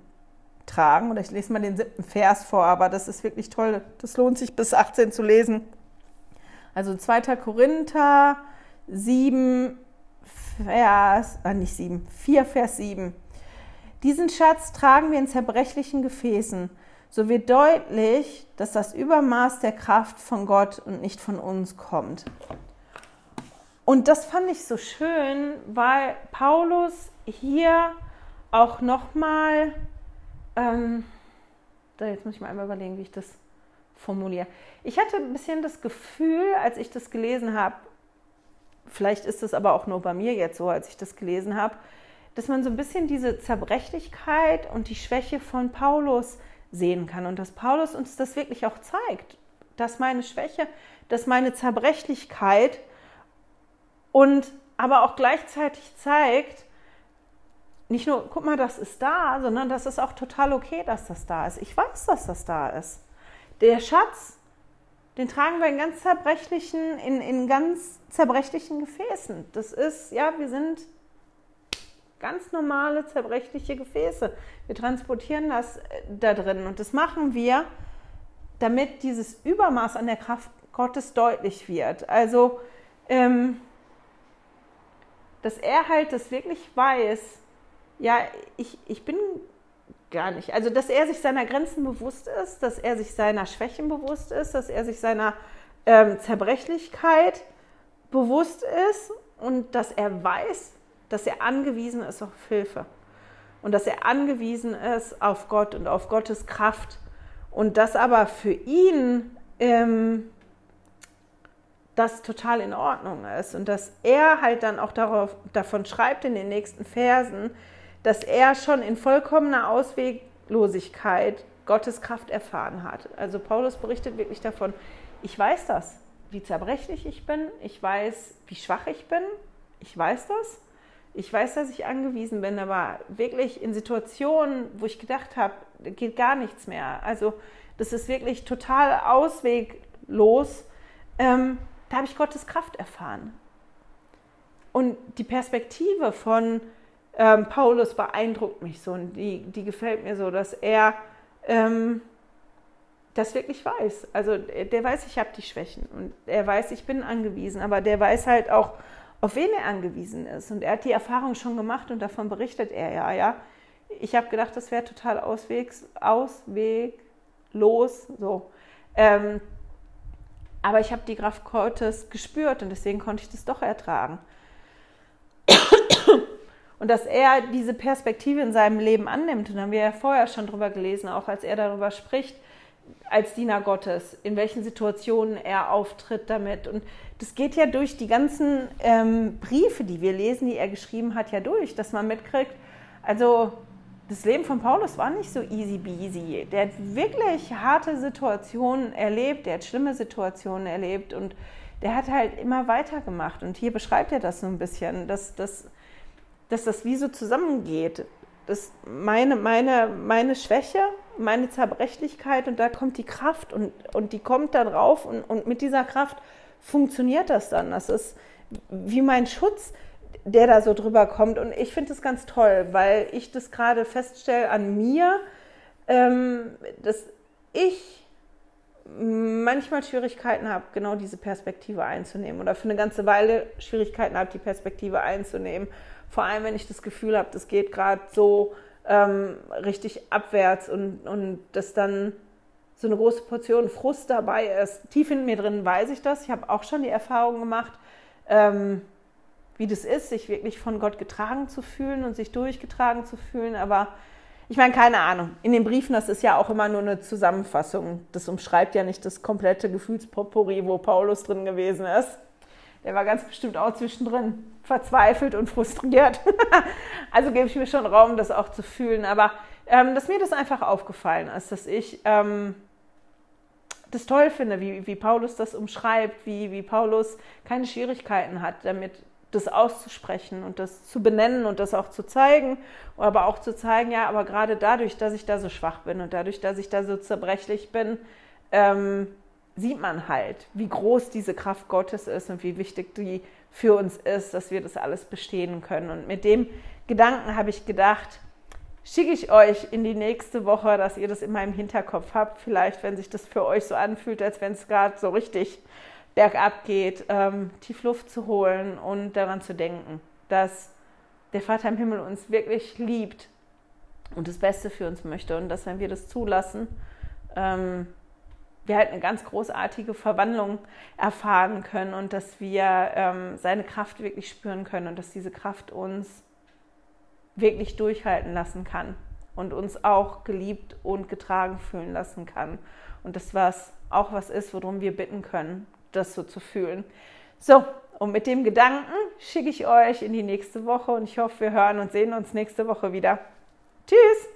Speaker 2: tragen. Oder ich lese mal den siebten Vers vor, aber das ist wirklich toll. Das lohnt sich bis 18 zu lesen. Also 2. Korinther 7, Vers, äh nicht 7, 4, Vers 7. Diesen Schatz tragen wir in zerbrechlichen Gefäßen so wird deutlich, dass das Übermaß der Kraft von Gott und nicht von uns kommt. Und das fand ich so schön, weil Paulus hier auch nochmal, ähm, jetzt muss ich mal einmal überlegen, wie ich das formuliere. Ich hatte ein bisschen das Gefühl, als ich das gelesen habe, vielleicht ist es aber auch nur bei mir jetzt so, als ich das gelesen habe, dass man so ein bisschen diese Zerbrechlichkeit und die Schwäche von Paulus sehen kann und dass Paulus uns das wirklich auch zeigt, dass meine Schwäche, dass meine Zerbrechlichkeit und aber auch gleichzeitig zeigt, nicht nur, guck mal, das ist da, sondern das ist auch total okay, dass das da ist. Ich weiß, dass das da ist. Der Schatz, den tragen wir in ganz zerbrechlichen, in, in ganz zerbrechlichen Gefäßen. Das ist, ja, wir sind ganz normale zerbrechliche Gefäße. Wir transportieren das äh, da drin und das machen wir, damit dieses Übermaß an der Kraft Gottes deutlich wird. Also, ähm, dass er halt das wirklich weiß, ja, ich, ich bin gar nicht. Also, dass er sich seiner Grenzen bewusst ist, dass er sich seiner Schwächen bewusst ist, dass er sich seiner ähm, Zerbrechlichkeit bewusst ist und dass er weiß, dass er angewiesen ist auf Hilfe und dass er angewiesen ist auf Gott und auf Gottes Kraft und dass aber für ihn ähm, das total in Ordnung ist und dass er halt dann auch darauf, davon schreibt in den nächsten Versen, dass er schon in vollkommener Ausweglosigkeit Gottes Kraft erfahren hat. Also Paulus berichtet wirklich davon, ich weiß das, wie zerbrechlich ich bin, ich weiß, wie schwach ich bin, ich weiß das. Ich weiß, dass ich angewiesen bin, aber wirklich in Situationen, wo ich gedacht habe, geht gar nichts mehr. Also das ist wirklich total ausweglos. Ähm, da habe ich Gottes Kraft erfahren. Und die Perspektive von, ähm, Paulus beeindruckt mich so und die, die gefällt mir so, dass er ähm, das wirklich weiß. Also der weiß, ich habe die Schwächen und er weiß, ich bin angewiesen, aber der weiß halt auch, auf wen er angewiesen ist. Und er hat die Erfahrung schon gemacht und davon berichtet er ja. ja. Ich habe gedacht, das wäre total auswegs, ausweglos. So. Ähm, aber ich habe die Kraft Gottes gespürt und deswegen konnte ich das doch ertragen. Und dass er diese Perspektive in seinem Leben annimmt, und haben wir ja vorher schon drüber gelesen, auch als er darüber spricht, als Diener Gottes, in welchen Situationen er auftritt damit. Und das geht ja durch die ganzen ähm, Briefe, die wir lesen, die er geschrieben hat, ja durch, dass man mitkriegt, also das Leben von Paulus war nicht so easy beasy. Der hat wirklich harte Situationen erlebt, der hat schlimme Situationen erlebt und der hat halt immer weitergemacht. Und hier beschreibt er das so ein bisschen, dass, dass dass das wie so zusammengeht. Das meine, meine, meine Schwäche, meine Zerbrechlichkeit und da kommt die Kraft und, und die kommt da drauf und, und mit dieser Kraft funktioniert das dann. Das ist wie mein Schutz, der da so drüber kommt. Und ich finde das ganz toll, weil ich das gerade feststelle an mir, ähm, dass ich manchmal Schwierigkeiten habe, genau diese Perspektive einzunehmen oder für eine ganze Weile Schwierigkeiten habe, die Perspektive einzunehmen. Vor allem, wenn ich das Gefühl habe, das geht gerade so ähm, richtig abwärts und, und dass dann so eine große Portion Frust dabei ist. Tief in mir drin weiß ich das. Ich habe auch schon die Erfahrung gemacht, ähm, wie das ist, sich wirklich von Gott getragen zu fühlen und sich durchgetragen zu fühlen. Aber ich meine, keine Ahnung. In den Briefen, das ist ja auch immer nur eine Zusammenfassung. Das umschreibt ja nicht das komplette Gefühlspotpourri, wo Paulus drin gewesen ist. Der war ganz bestimmt auch zwischendrin verzweifelt und frustriert. (laughs) also gebe ich mir schon Raum, das auch zu fühlen. Aber ähm, dass mir das einfach aufgefallen ist, dass ich ähm, das toll finde, wie, wie Paulus das umschreibt, wie, wie Paulus keine Schwierigkeiten hat, damit das auszusprechen und das zu benennen und das auch zu zeigen, aber auch zu zeigen, ja, aber gerade dadurch, dass ich da so schwach bin und dadurch, dass ich da so zerbrechlich bin, ähm, sieht man halt, wie groß diese Kraft Gottes ist und wie wichtig die für uns ist, dass wir das alles bestehen können. Und mit dem Gedanken habe ich gedacht, schicke ich euch in die nächste Woche, dass ihr das in meinem Hinterkopf habt. Vielleicht, wenn sich das für euch so anfühlt, als wenn es gerade so richtig bergab geht, ähm, tief Luft zu holen und daran zu denken, dass der Vater im Himmel uns wirklich liebt und das Beste für uns möchte und dass wenn wir das zulassen, ähm, wir halt eine ganz großartige Verwandlung erfahren können und dass wir ähm, seine Kraft wirklich spüren können und dass diese Kraft uns wirklich durchhalten lassen kann. und uns auch geliebt und getragen fühlen lassen kann. Und das was auch was ist, worum wir bitten können, das so zu fühlen. So, und mit dem Gedanken schicke ich euch in die nächste Woche und ich hoffe, wir hören und sehen uns nächste Woche wieder. Tschüss!